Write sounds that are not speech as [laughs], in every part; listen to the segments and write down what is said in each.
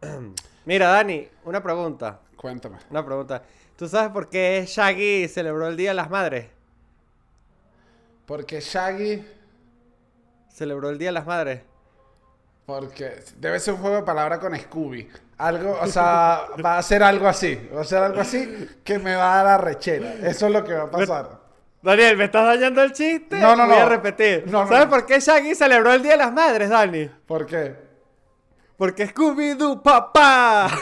[clears throat] Mira, Dani, una pregunta. Cuéntame. Una pregunta. ¿Tú sabes por qué Shaggy celebró el Día de las Madres? Porque Shaggy. Celebró el Día de las Madres. Porque debe ser un juego de palabras con Scooby. Algo, o sea, [laughs] va a ser algo así. Va a ser algo así que me va a dar la rechera. Eso es lo que va a pasar. Daniel, ¿me estás dañando el chiste? No, no, Voy a repetir. No, no, ¿Sabes por qué Shaggy celebró el Día de las Madres, Dani? ¿Por qué? Porque Scooby-Doo, papá. [laughs]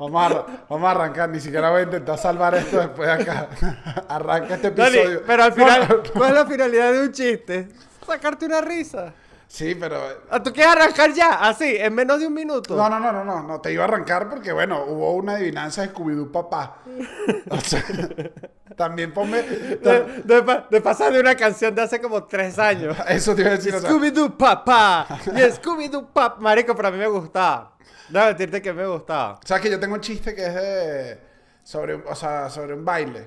Arra- vamos a arrancar. Ni siquiera voy a intentar salvar esto después de acá. [laughs] Arranca este Dani, episodio. pero al final. ¿cuál es la finalidad de un chiste? Sacarte una risa. Sí, pero. Ah, ¿Tú quieres arrancar ya? Así, en menos de un minuto. No, no, no, no, no, no. Te iba a arrancar porque, bueno, hubo una adivinanza de Scooby-Doo papá. [laughs] O sea, [laughs] también ponme. De, de pa- de pasar de una canción de hace como tres años. [laughs] Eso te iba a decir. o sea, Scooby-Doo, papá. Y Scooby-Doo, papá. Marico, pero a mí me gustaba. Debo decirte que me gustaba. ¿Sabes que yo tengo un chiste que es de. Sobre, o sea, sobre un baile?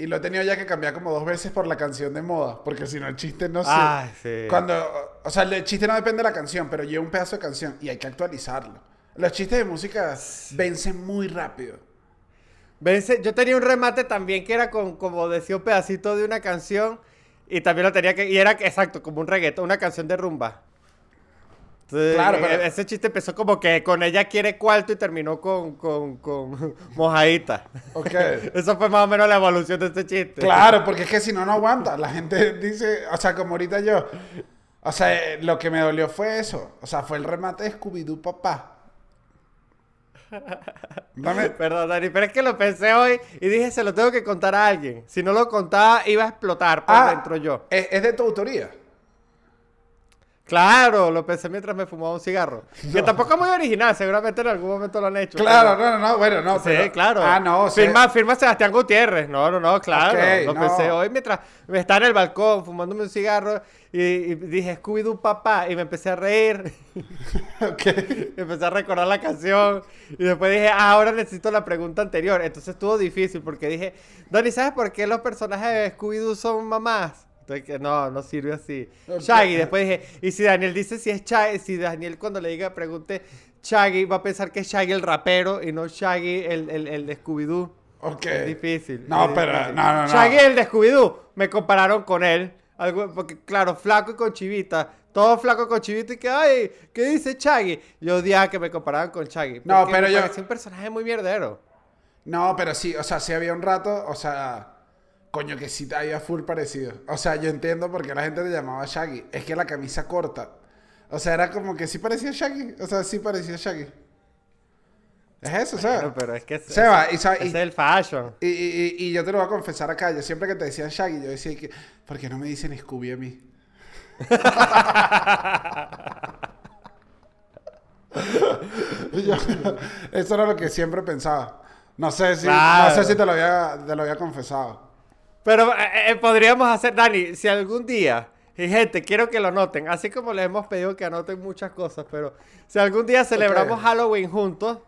Y lo he tenido ya que cambiar como dos veces por la canción de moda. Porque si no, el chiste no sé. Ay, sí. Cuando. O sea, el chiste no depende de la canción, pero lleva un pedazo de canción y hay que actualizarlo. Los chistes de música vencen muy rápido. Vence- yo tenía un remate también que era con, como decía, un pedacito de una canción. Y también lo tenía que. Y era exacto, como un reggaetón, una canción de rumba. Entonces, Claro, e- pero- Ese chiste empezó como que con ella quiere cuarto y terminó con, con, con [laughs] mojadita. Ok. [laughs] Eso fue más o menos la evolución de este chiste. Claro, porque es que si no, no aguanta. La gente dice, o sea, como ahorita yo. O sea, eh, lo que me dolió fue eso. O sea, fue el remate de Scooby-Doo papá. Dame. [laughs] Perdón, Dani, pero es que lo pensé hoy y dije, se lo tengo que contar a alguien. Si no lo contaba, iba a explotar por Ah, dentro yo. Es, es de tu autoría. Claro, lo pensé mientras me fumaba un cigarro. [laughs] Que tampoco es muy original, seguramente en algún momento lo han hecho. Claro, pero- no, no, no, bueno, no. Sí, pero- claro. Ah, no, sí. Firma, firma Sebastián Gutiérrez. No, no, no, claro. Ok, lo no. pensé hoy mientras me estaba en el balcón fumándome un cigarro y, y dije Scooby-Doo papá y me empecé a reír. [laughs] Ok. [laughs] Y empecé a recordar la canción. Y después dije, ah, ahora necesito la pregunta anterior. Entonces estuvo difícil porque dije, Donny, ¿sabes por qué los personajes de Scooby-Doo son mamás? No, no sirve así. Shaggy, después dije, y si Daniel dice si es Shaggy, si Daniel cuando le diga, pregunte Shaggy, va a pensar que es Shaggy el rapero y no Shaggy el, el, el de Scooby-Doo. Ok. Es difícil. No, es pero- difícil. no, no, no. Shaggy el de Scooby-Doo. Me compararon con él. Algo, porque, claro, flaco y con chivita. Todo flaco con chivita y que, ay, ¿qué dice Shaggy? Yo odiaba que me comparaban con Shaggy. No, pero me yo- parecía un personaje muy mierdero. No, pero sí, o sea, sí había un rato, o sea, coño, que sí había full parecido. O sea, yo entiendo por qué la gente le llamaba Shaggy. Es que la camisa corta. O sea, era como que sí parecía Shaggy. O sea, sí parecía Shaggy. Es eso, ¿sabes? Bueno, pero es que es, Seba, y, ese y- es el fashion. y- y- y- y yo te lo voy a confesar acá. Yo siempre que te decían Shaggy, yo decía que, ¿por qué no me dicen Scooby a mí? [laughs] Yo- eso era lo que siempre pensaba. No sé si, Claro. no sé si te lo había, te lo había confesado. Pero eh, eh, podríamos hacer, Dani, si algún día, y gente, quiero que lo noten, así como les hemos pedido que anoten muchas cosas, pero si algún día celebramos. Halloween juntos,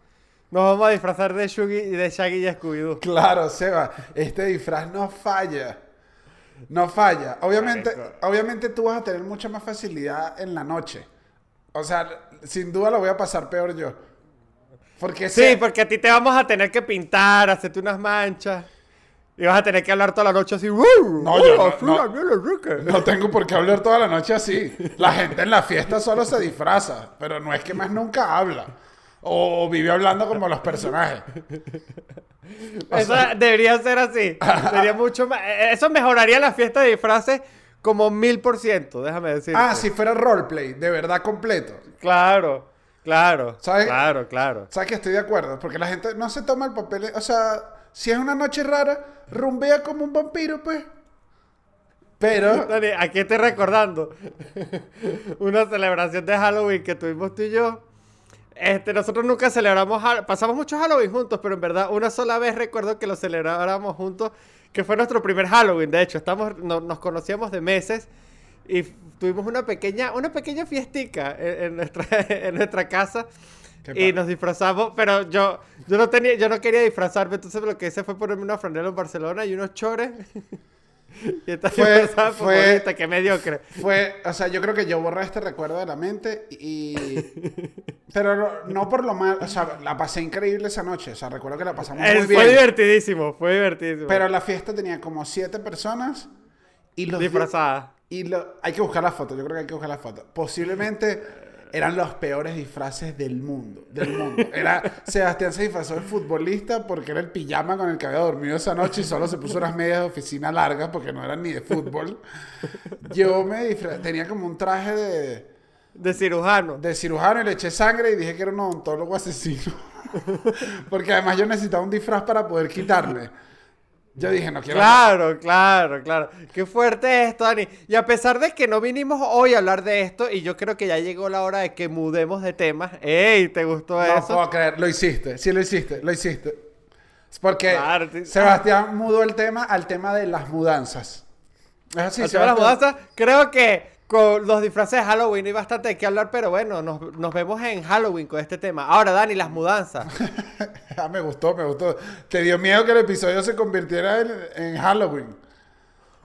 nos vamos a disfrazar de Shaggy y de Shaggy y Scooby-Doo. Claro, Seba, este disfraz no falla. No falla. Obviamente, obviamente tú vas a tener mucha más facilidad en la noche. O sea, sin duda lo voy a pasar peor yo. Porque Sí, porque a ti te vamos a tener que pintar, hacerte unas manchas. Y vas a tener que hablar toda la noche así. No, yo no- no. Daniel Enrique". No tengo por qué hablar toda la noche así. La gente en la fiesta solo se disfraza, pero no es que más nunca habla. O vive hablando como los personajes. O Eso sea- debería ser así. [laughs] Sería mucho más. eh, Eso mejoraría la fiesta de disfraces como mil por ciento, déjame decir. Ah, si fuera roleplay, de verdad completo. Claro, claro. ¿Sabes? Claro, claro. ¿Sabes que estoy de acuerdo? Porque la gente no se toma el papel. O sea, si es una noche rara, rumbea como un vampiro, pues. Pero. [laughs] Dani, aquí estoy recordando [laughs] una celebración de Halloween que tuvimos tú y yo. Este, nosotros nunca celebramos, pasamos muchos Halloween juntos, pero en verdad una sola vez recuerdo que lo celebráramos juntos, que fue nuestro primer Halloween, de hecho, estamos, no- nos conocíamos de meses y tuvimos una pequeña, una pequeña fiestica en, nuestra, [laughs] en nuestra casa y nos disfrazamos, pero yo, yo no tenía, yo no quería disfrazarme, entonces lo que hice fue ponerme una franela en Barcelona y unos chores [laughs] Y esta Fue- fue- futbolista, qué mediocre. Fue, o sea, yo creo que yo borré este recuerdo de la mente y... [laughs] Pero no, no por lo mal, o sea, la pasé increíble esa noche, o sea, recuerdo que la pasamos muy bien. fue divertidísimo, fue divertidísimo. Pero la fiesta tenía como siete personas y los... di- Disfrazada. Y lo, hay que buscar la foto, yo creo que hay que buscar la foto. Posiblemente eran los peores disfraces del mundo, del mundo. Era, Sebastián se disfrazó de futbolista porque era el pijama con el que había dormido esa noche y solo se puso unas medias de oficina largas porque no eran ni de fútbol. Yo me disfrazé, tenía como un traje de, De cirujano. de cirujano y le eché sangre y dije que era un odontólogo asesino. [laughs] porque además yo necesitaba un disfraz para poder quitarme. Yo dije, no quiero... Claro, claro, claro. Qué fuerte esto, Dani. Y a pesar de que no vinimos hoy a hablar de esto, y yo creo que ya llegó la hora de que mudemos de tema. ¡Ey! ¿Te gustó No eso? puedo creer, lo hiciste, sí lo hiciste, lo hiciste. Es porque Claro. Sebastián mudó el tema al tema de las mudanzas. ¿Es así, de las Sebastián? mudanzas, creo que con los disfraces de Halloween hay bastante de qué hablar, pero bueno, nos, nos vemos en Halloween con este tema. Ahora, Dani, las mudanzas. [laughs] Ah, me gustó, me gustó. Te dio miedo que el episodio se convirtiera en, en Halloween.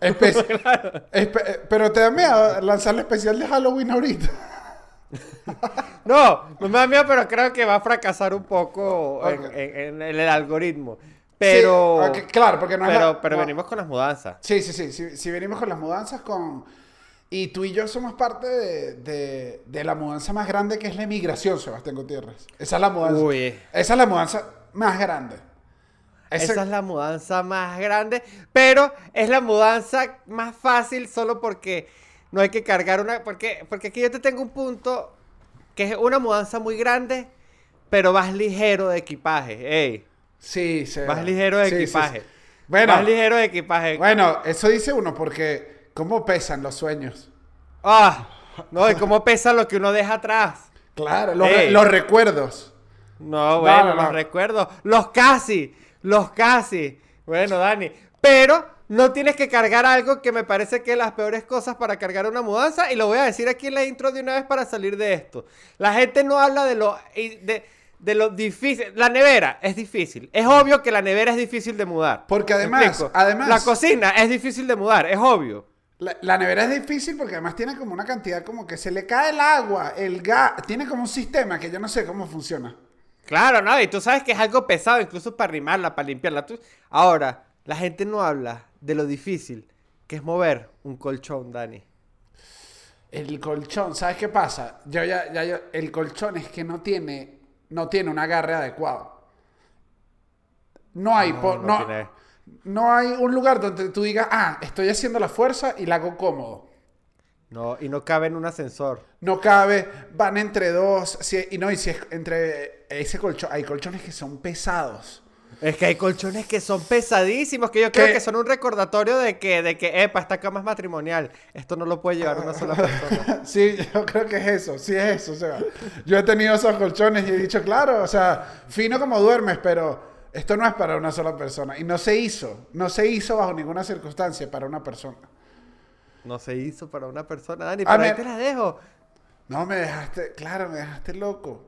Espe- [laughs] eh, pero te da miedo lanzar el especial de Halloween ahorita. [laughs] No, no me da miedo, pero creo que va a fracasar un poco en- Ok. en, en el algoritmo. Pero, Sí, claro, porque no es pero, la- pero no- venimos con las mudanzas. Sí, sí, sí, sí. Si venimos con las mudanzas, con. Y tú y yo somos parte de, de- de la mudanza más grande que es la emigración, Sebastián Gutiérrez. Esa es la mudanza. Uy. Esa es la mudanza más grande. Ese- Esa es la mudanza más grande, pero es la mudanza más fácil solo porque no hay que cargar una... Porque, porque aquí yo te tengo un punto que es una mudanza muy grande, pero vas ligero de equipaje. Ey, Sí, sí. vas ligero de Sí, sí, sí. equipaje. Bueno, Vas ligero de equipaje. bueno, eso dice uno porque ¿cómo pesan los sueños? Ah, no, y cómo pesa lo que uno deja atrás. Claro, los, recuerdos. No, bueno, no, no. los recuerdo. Los casi, los casi. Bueno, Dani. Pero no tienes que cargar algo que me parece que es las peores cosas para cargar una mudanza. Y lo voy a decir aquí en la intro de una vez para salir de esto. La gente no habla de lo, de, de lo difícil. La nevera es difícil. Es obvio que la nevera es difícil de mudar. Porque ¿Me además- además- La cocina es difícil de mudar, es obvio. La, la nevera es difícil porque además tiene como una cantidad como que se le cae el agua, el gas, tiene como un sistema que yo no sé cómo funciona. Claro, no, y tú sabes que es algo pesado, incluso para arrimarla, para limpiarla. Tú- Ahora, la gente no habla de lo difícil que es mover un colchón, Dani. El colchón, ¿sabes qué pasa? Yo ya, ya, yo- el colchón es que no tiene, no tiene un agarre adecuado. No hay, No, no no, tiene. No hay un lugar donde tú digas, ah, estoy haciendo la fuerza y la hago cómodo. No, y no cabe en un ascensor. No cabe, van entre dos, si- y no, y si es entre ese colchón, hay colchones que son pesados. Es que hay colchones que son pesadísimos, que yo creo ¿Qué? que son un recordatorio de que, de que, epa, esta cama es matrimonial. Esto no lo puede llevar una sola persona. [laughs] Sí, yo creo que es eso, sí es eso. O sea, yo he tenido esos colchones y he dicho, claro, o sea, fino como duermes, pero esto no es para una sola persona. Y no se hizo, no se hizo bajo ninguna circunstancia para una persona. No se hizo para una persona, Dani, A pero ahí ver. te la dejo. No, me dejaste, claro, me dejaste loco.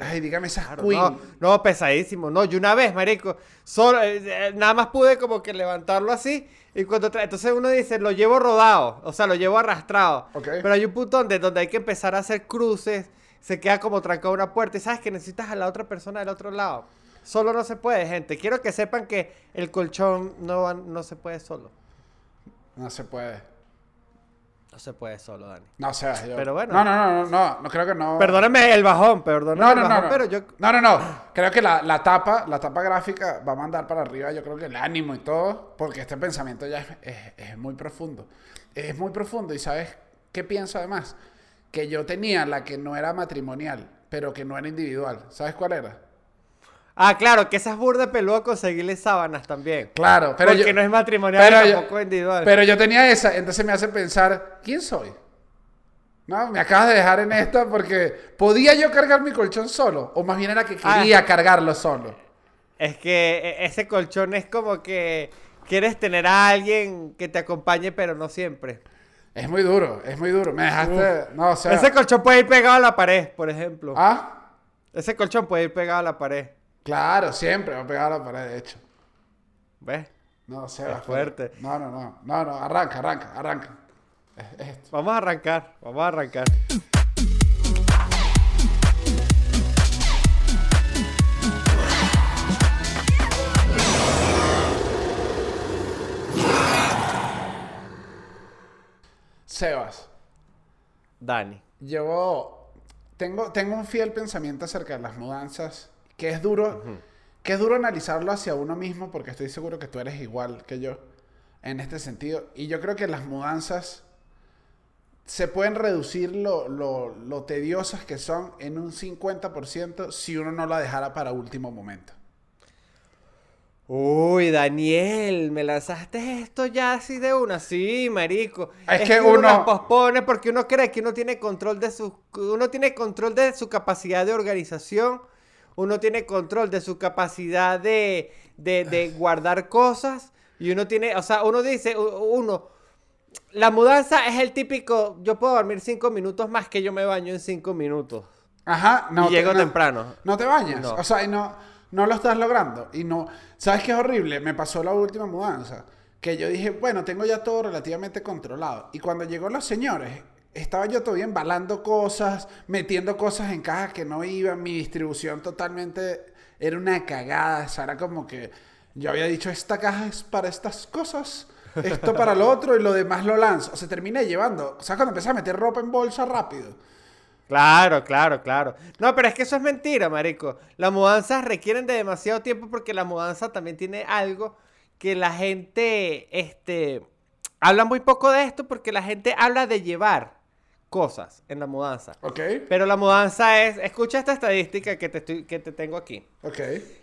Ay, dígame esas Claro, queen. no, no, pesadísimo. No, yo una vez, marico, solo, eh, eh, nada más pude como que levantarlo así. Y cuando entonces uno dice, lo llevo rodado, o sea, lo llevo arrastrado. Ok. Pero hay un punto donde, donde hay que empezar a hacer cruces, se queda como trancado una puerta y sabes que necesitas a la otra persona del otro lado. Solo no se puede, gente. Quiero que sepan que el colchón no, va- no se puede solo. No se puede. No se puede solo, Dani. No, o sea, yo... Pero bueno. No, no, no, no, no, no creo que no. Perdóname el bajón, perdóname No, el no, no, bajón, no. pero yo... No, no, no. Creo que la, la tapa, la tapa gráfica va a mandar para arriba, yo creo que el ánimo y todo, porque este pensamiento ya es, es- es muy profundo. Es muy profundo y ¿sabes qué pienso además? Que yo tenía la que no era matrimonial, pero que no era individual. ¿Sabes cuál era? Ah, claro, que esa es burda peluda conseguirle sábanas también. Claro, pero Porque yo, no es matrimonial pero y yo- tampoco individual. pero yo tenía esa, entonces me hace pensar, ¿quién soy? No, me acabas de dejar en esta porque podía yo cargar mi colchón solo, o más bien era que Ah. quería cargarlo solo. Es que e- ese colchón es como que quieres tener a alguien que te acompañe, pero no siempre. Es muy duro, es muy duro. Me dejaste. No, o sea. Ese colchón puede ir pegado a la pared, por ejemplo. Ah, Ese colchón puede ir pegado a la pared. Claro, siempre va a pegar a la pared, de hecho. ¿Ves? No, Sebas. Es fuerte. No, no, no. No, no. Arranca, arranca, arranca. Es- es esto. Vamos a arrancar, vamos a arrancar. Sebas. Dani. Yo tengo, tengo un fiel pensamiento acerca de las mudanzas, que es duro, que es duro analizarlo hacia uno mismo, porque estoy seguro que tú eres igual que yo en este sentido. Y yo creo que las mudanzas se pueden reducir lo, lo, lo tediosas que son en un 50% si uno no la dejara para último momento. Uy, Daniel, me lanzaste esto ya así de una, sí, marico. Es que uno, uno- pospone porque uno cree que uno tiene control de su, uno tiene control de su capacidad de organización, uno tiene control de su capacidad de, de, de guardar cosas y uno tiene, o sea, uno dice, uno, la mudanza es el típico, yo puedo dormir cinco minutos más que yo me baño en cinco minutos. Ajá, no. Y llego no- temprano. No te bañas. No. O sea, y no, no lo estás logrando. Y no. ¿Sabes qué es horrible? Me pasó la última mudanza. Que yo dije, bueno, tengo ya todo relativamente controlado. Y cuando llegó los señores, estaba yo todavía embalando cosas, metiendo cosas en cajas que no iban. Mi distribución totalmente era una cagada. O sea, era como que yo había dicho, esta caja es para estas cosas. Esto para lo otro y lo demás lo lanzo. O sea, terminé llevando. O sea, cuando empecé a meter ropa en bolsa rápido. Claro, claro, claro. No, pero es que eso es mentira, marico. Las mudanzas requieren de demasiado tiempo porque la mudanza también tiene algo que la gente, este, habla muy poco de esto porque la gente habla de llevar cosas en la mudanza. ¿Ok? Pero la mudanza es, escucha esta estadística que te, estoy, que te tengo aquí. Ok.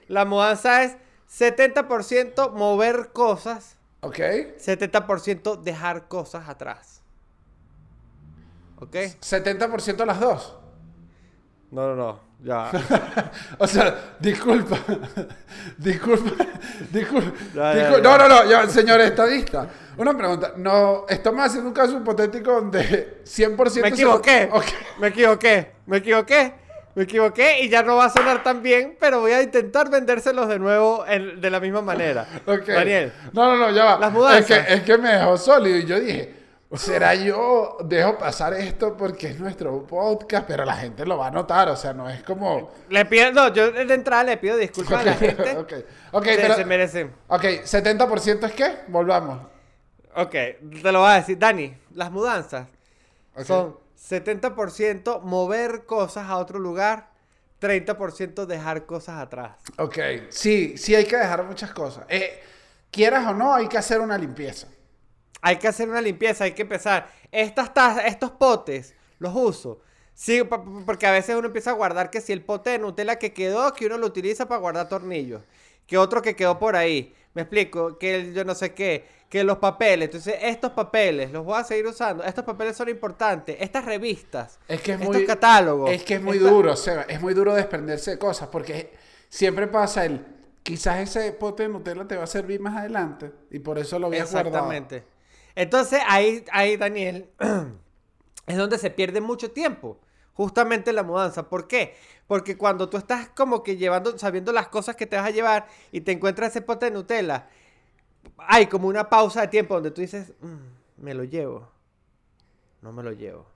La mudanza es 70% mover cosas, Ok. 70% dejar cosas atrás. ¿Ok? 70% las dos. No, no, no. Ya. [laughs] O sea, disculpa. [laughs] disculpa. Disculpa. Ya, ya, discul- ya. No, no, no, ya, señor estadista. Una pregunta. No, estamos haciendo un caso hipotético donde 100% Me se- equivoqué. Me equivoqué. Me equivoqué. Me equivoqué y ya no va a sonar tan bien, pero voy a intentar vendérselos de nuevo en- de la misma manera. [laughs] Daniel. No, no, no, ya va. Las mudanzas. Es que, es que me dejó sólido y yo dije, ¿será yo dejo pasar esto porque es nuestro podcast? Pero la gente lo va a notar, o sea, no es como... Le pido, no, yo de entrada le pido disculpas a la gente. [laughs] ok, ok, Se- pero... se merecen. Ok, 70% es qué? Volvamos. Ok, te lo voy a decir. Dani, las mudanzas Ok. son 70% mover cosas a otro lugar, 30% dejar cosas atrás. Ok, sí, sí hay que dejar muchas cosas. Eh, quieras o no, hay que hacer una limpieza. Hay que hacer una limpieza, hay que empezar. Estas tazas, estos potes, los uso. Sí, porque a veces uno empieza a guardar que si el pote de Nutella que quedó, que uno lo utiliza para guardar tornillos. Que otro que quedó por ahí. Me explico, que el yo no sé qué. Que los papeles. Entonces, estos papeles los voy a seguir usando. Estos papeles son importantes. Estas revistas. Es que es estos muy, catálogos. Es que es muy esta- duro, Seba. Es muy duro desprenderse de cosas porque siempre pasa el. Quizás ese pote de Nutella te va a servir más adelante y por eso lo voy a guardar. Exactamente. Entonces, ahí, ahí, Daniel, [clears throat] es donde se pierde mucho tiempo. Justamente en la mudanza. ¿Por qué? Porque cuando tú estás como que llevando, sabiendo las cosas que te vas a llevar y te encuentras ese pote de Nutella, hay como una pausa de tiempo donde tú dices, "Mm, me lo llevo. No me lo llevo.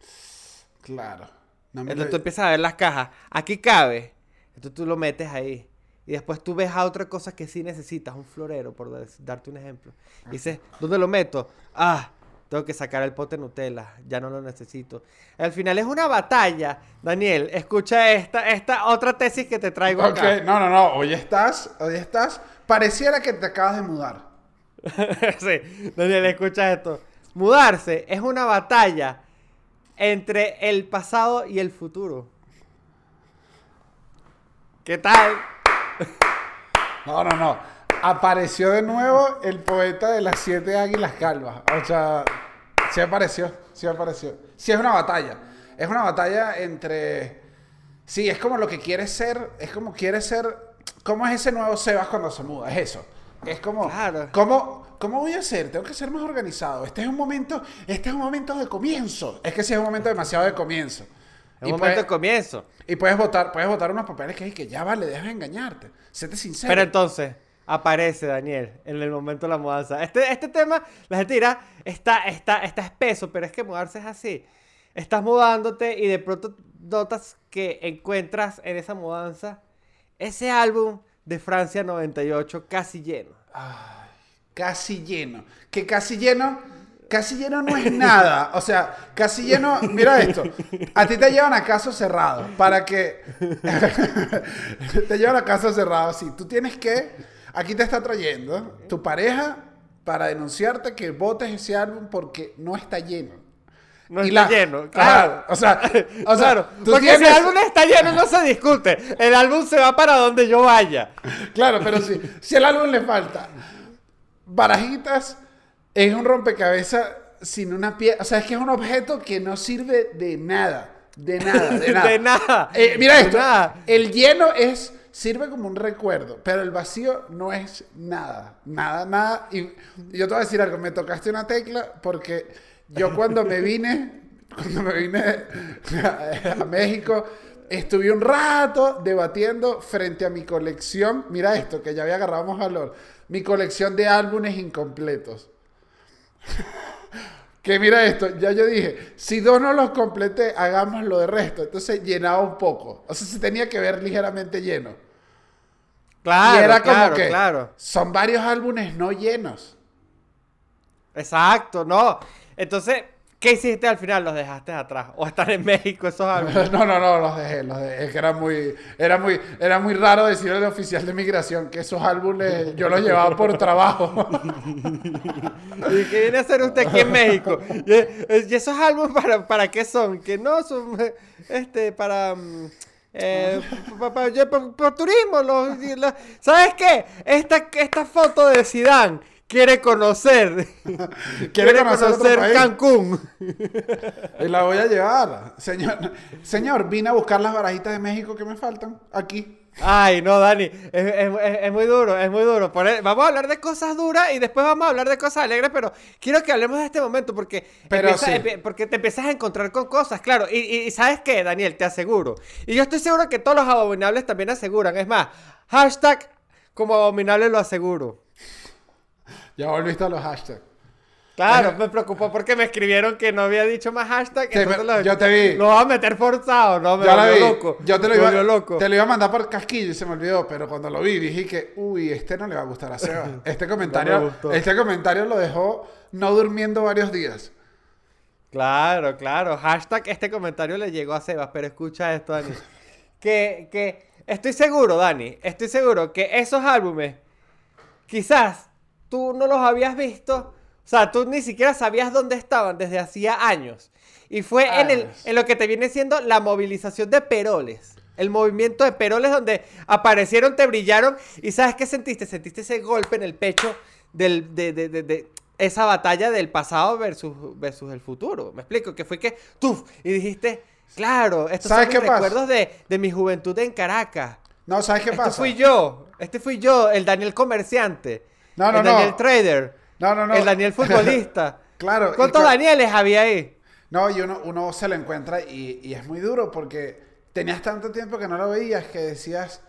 Claro. No me Entonces lo- tú empiezas a ver las cajas. Aquí cabe. Entonces tú lo metes ahí. Y después tú ves a otra cosa que sí necesitas, un florero, por darte un ejemplo. Y dices, ¿dónde lo meto? Ah, tengo que sacar el pote Nutella, ya no lo necesito. Al final es una batalla. Daniel, escucha esta, esta otra tesis que te traigo Ok, acá. no, no, no. Hoy estás, hoy estás. Pareciera que te acabas de mudar. [laughs] sí, Daniel, escucha esto. Mudarse es una batalla entre el pasado y el futuro. ¿Qué tal? No, no, no. Apareció de nuevo el poeta de las siete águilas calvas. O sea, sí apareció, sí apareció. Sí es una batalla. Es una batalla entre... Sí, es como lo que quieres ser, es como quieres ser... ¿Cómo es ese nuevo Sebas cuando se muda? Es eso. Es como... Claro. ¿cómo, ¿Cómo voy a ser? Tengo que ser más organizado. Este es un momento, este es un momento de comienzo. Es que sí es un momento demasiado de comienzo. Es Y un momento puede- de comienzo. y puedes votar, puedes votar unos papeles que, que ya vale, deja de engañarte. Séte sincero. Pero entonces, aparece Daniel en el momento de la mudanza. Este, este tema, la gente dirá, está, está, está espeso, pero es que mudarse es así. Estás mudándote y de pronto notas que encuentras en esa mudanza ese álbum de Francia 98 casi lleno. Casi lleno. Que casi lleno, casi lleno no es nada. O sea, casi lleno, mira esto. A ti te llevan a caso cerrado para que [laughs] te llevan a caso cerrado. Sí, tú tienes que, aquí te está trayendo tu pareja para denunciarte que votes ese álbum porque no está lleno. No Y está la- lleno, claro. Ajá, o sea, [laughs] o sea, claro, porque si el álbum está lleno no se discute. El álbum se va para donde yo vaya. Claro, pero si, si al álbum le falta barajitas, es un rompecabezas sin una pieza. O sea, es que es un objeto que no sirve de nada. De nada, de [laughs] nada. De nada. Eh, mira De esto. nada. El lleno es. Sirve como un recuerdo, pero el vacío no es nada. Nada, nada. Y yo te voy a decir algo. Me tocaste una tecla porque yo cuando me vine. [laughs] Cuando me vine a México. Estuve un rato debatiendo frente a mi colección. Mira esto, que ya había agarrado más valor. Mi colección de álbumes incompletos. [laughs] que mira esto, ya yo dije, si dos no los completé, hagámoslo de resto. Entonces llenaba un poco. O sea, se tenía que ver ligeramente lleno. Claro, y era como claro, que claro. son varios álbumes no llenos. Exacto, no. Entonces, ¿qué hiciste al final? ¿Los dejaste atrás? ¿O están en México esos [laughs] álbumes? No, no, no, los dejé, los dejé. Es que era muy, era muy, era muy raro decirle al oficial de migración que esos álbumes yo los llevaba por trabajo. [laughs] ¿Y qué viene a hacer usted aquí en México? ¿Y, y esos álbumes para, para qué son? Que no son eh, este para mm, eh, pa- pa- pa- pa- pa- turismo. los- ¿Sabes qué? Esta, esta foto de Sidán quiere conocer. [laughs] Quiere conocer país. Cancún. Y la voy a llevar. Señor, señor, vine a buscar las barajitas de México que me faltan aquí. Ay, no, Dani, es, es- es- muy duro, es muy duro. E- vamos a hablar de cosas duras y después vamos a hablar de cosas alegres, pero quiero que hablemos de este momento porque, Pero empieza- sí. empie- porque te empiezas a encontrar con cosas, claro. Y ¿sabes qué, Daniel? Te aseguro. Y yo estoy seguro que todos los abominables también aseguran. Es más, hashtag como abominable lo aseguro. Ya volviste a los hashtags. Claro, me preocupó porque me escribieron que no había dicho más hashtag. Entonces yo te vi. Lo voy a meter forzado, no me volvió vi. loco. Yo te lo, me iba, loco. te lo iba a mandar por casquillo y se me olvidó, pero cuando lo vi dije que, uy, este no le va a gustar a Seba. [laughs] Este comentario, este comentario lo dejó no durmiendo varios días. Claro, claro. Hashtag este comentario le llegó a Sebas, pero escucha esto, Dani. [laughs] Que, que estoy seguro, Dani, estoy seguro que esos álbumes, quizás tú no los habías visto, o sea, tú ni siquiera sabías dónde estaban desde hacía años. Y fue en, el, Años. en lo que te viene siendo la movilización de peroles. El movimiento de peroles donde aparecieron, te brillaron. ¿Y sabes qué sentiste? Sentiste ese golpe en el pecho del, de, de- de- de esa batalla del pasado versus, versus el futuro. Me explico, que fue que tú y dijiste, claro, estos ¿Sabes son qué mis pasa? recuerdos de, de mi juventud en Caracas. No, ¿sabes qué este pasa? fui yo, este fui yo, el Daniel comerciante. No, no, el no. Daniel trader. No, no, no. El Daniel futbolista. [laughs] Claro. ¿Cuántos cu- Danieles había ahí? No, y uno, uno se lo encuentra y, y es muy duro porque tenías tanto tiempo que no lo veías que decías,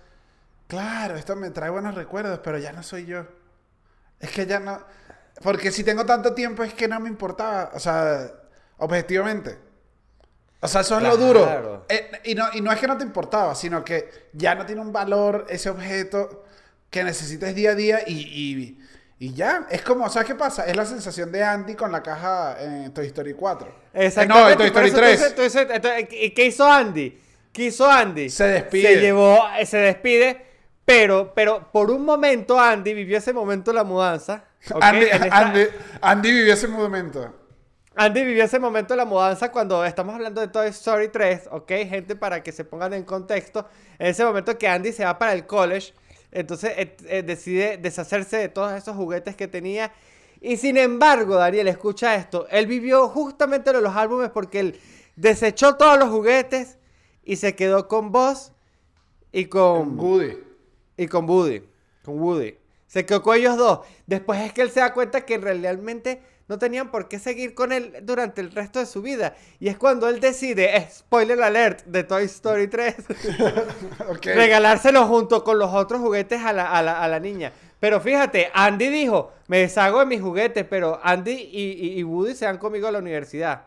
claro, esto me trae buenos recuerdos, pero ya no soy yo. Es que ya no... Porque si tengo tanto tiempo es que no me importaba, o sea, objetivamente. O sea, eso es lo duro. Claro. Eh, y, no, y no es que no te importaba, sino que ya no tiene un valor ese objeto que necesites día a día y, y, y ya. Es como, ¿sabes qué pasa? Es la sensación de Andy con la caja en Toy Story 4. Eh, no, en Toy Story eso tú 3. dices- tú dices- entonces, ¿y ¿Qué hizo Andy? ¿Qué hizo Andy? Se despide. Se llevó, eh, se despide, pero, pero por un momento Andy vivió ese momento de la mudanza. ¿ok? Andy, esta- Andy, Andy vivió ese momento. Andy vivió ese momento de la mudanza cuando estamos hablando de Toy Story 3, ¿ok? Gente, para que se pongan en contexto. En ese momento que Andy se va para el college, entonces eh, eh, decide deshacerse de todos esos juguetes que tenía. Y sin embargo, Daniel, escucha esto. Él vivió justamente los álbumes porque él desechó todos los juguetes y se quedó con Buzz y con Woody. y con Woody. Con Woody. Se quedó con ellos dos. Después es que él se da cuenta que realmente no tenían por qué seguir con él durante el resto de su vida. Y es cuando él decide, spoiler alert de Toy Story 3, [laughs] Ok. regalárselo junto con los otros juguetes a la, a la- a la niña. Pero fíjate, Andy dijo, me deshago de mis juguetes, pero Andy y, y- y Woody se van conmigo a la universidad.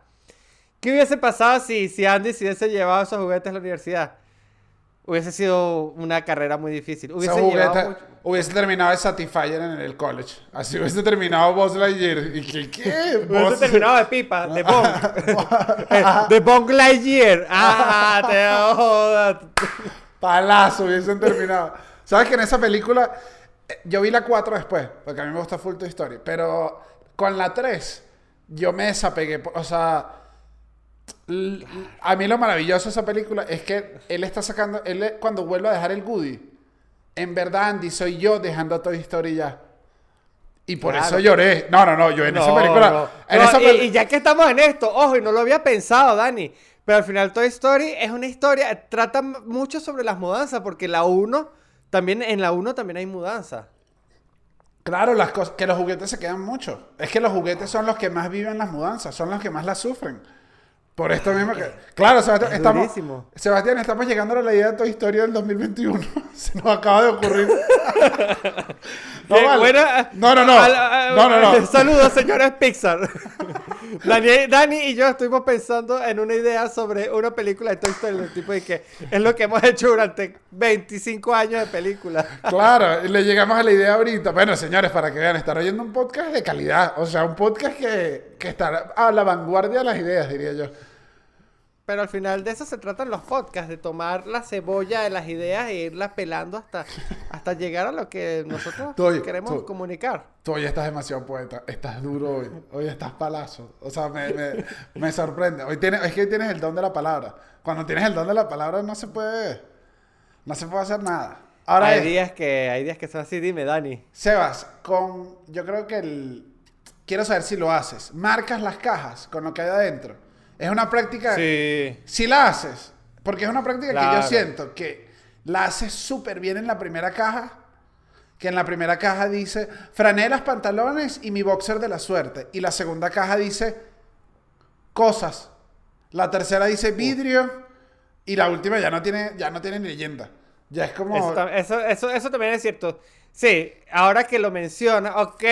¿Qué hubiese pasado si, si Andy se hubiese llevado esos juguetes a la universidad? Hubiese sido una carrera muy difícil. Ese Hubiese llevado mucho- hubiese terminado de Satisfyer en el college. Así hubiese terminado Buzz Lightyear. ¿Y qué? ¿Qué? Hubiese terminado de pipa, de [laughs] Bong. [laughs] De Bong Lightyear. Ah, te jodas. Palazo hubiesen terminado. ¿Sabes que en esa película... eh, Yo vi la 4 después, porque a mí me gusta full tu historia. Pero con la 3, yo me desapegué. O sea, a mí lo maravilloso de esa película es que él está sacando... Él cuando vuelve a dejar el Goody, en verdad, Andy, soy yo dejando Toy Story ya. Y por Claro. eso lloré. No, no, no, yo en esa No, película... no. en No, esa y- pel- y, ya que estamos en esto, ojo, y no lo había pensado, Dani. Pero al final Toy Story es una historia, trata mucho sobre las mudanzas, porque la 1, también, en la 1 también hay mudanza. Claro, las cosas, que los juguetes se quedan mucho. Es que los juguetes son los que más viven las mudanzas, son los que más las sufren. Por esto mismo que... Claro, Sebastián, Es estamos. Sebastián, estamos llegando a la idea de Toy Story del 2021. [laughs] se nos acaba de ocurrir. [laughs] no, vale. buena- no, no, no. A- no, no, no. Saludos, señores Pixar. [laughs] Dani, Dani y yo estuvimos pensando en una idea sobre una película de Toy Story, del tipo de que es lo que hemos hecho durante 25 años de película. Claro, le llegamos a la idea ahorita. Bueno, señores, para que vean, estar oyendo un podcast de calidad. O sea, un podcast que, que está a la vanguardia de las ideas, diría yo. Pero al final de eso se tratan los podcasts, de tomar la cebolla de las ideas e irlas pelando hasta, hasta llegar a lo que nosotros queremos tú. comunicar. Tú hoy estás demasiado poeta. Estás duro hoy. Hoy estás palazo. O sea, me, me, me sorprende. Hoy tienes, es que hoy tienes el don de la palabra. Cuando tienes el don de la palabra no se puede... No se puede hacer nada. Ahora hay es, días que hay días que son así, dime, Dani. Sebas, con... Yo creo que el... Quiero saber si lo haces. Marcas las cajas con lo que hay adentro. Es una práctica... Sí. Si la haces, porque es una práctica que yo siento que la haces súper bien en la primera caja, que en la primera caja dice franelas, pantalones y mi boxer de la suerte. Y la segunda caja dice cosas. La tercera dice vidrio y la última ya no tiene, ya no tiene ni leyenda. Ya es como... Eso, eso, eso, eso también es cierto. Sí, ahora que lo menciona, ok.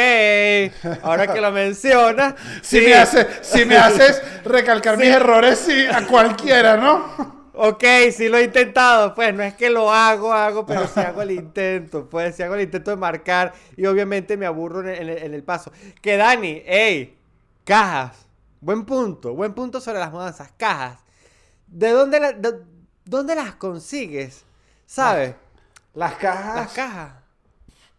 Ahora que lo [laughs] menciona. Si, sí. me hace- si me [laughs] haces recalcar Sí. mis errores, sí, a cualquiera, ¿no? Ok, sí lo he intentado, pues no es que lo hago, hago, pero sí hago el intento, pues sí hago el intento de marcar y obviamente me aburro el- en el paso. Que Dani, hey, cajas, buen punto, buen punto sobre las mudanzas, cajas. ¿De dónde, la- de- dónde las consigues? ¿Sabes? Las cajas... Las cajas.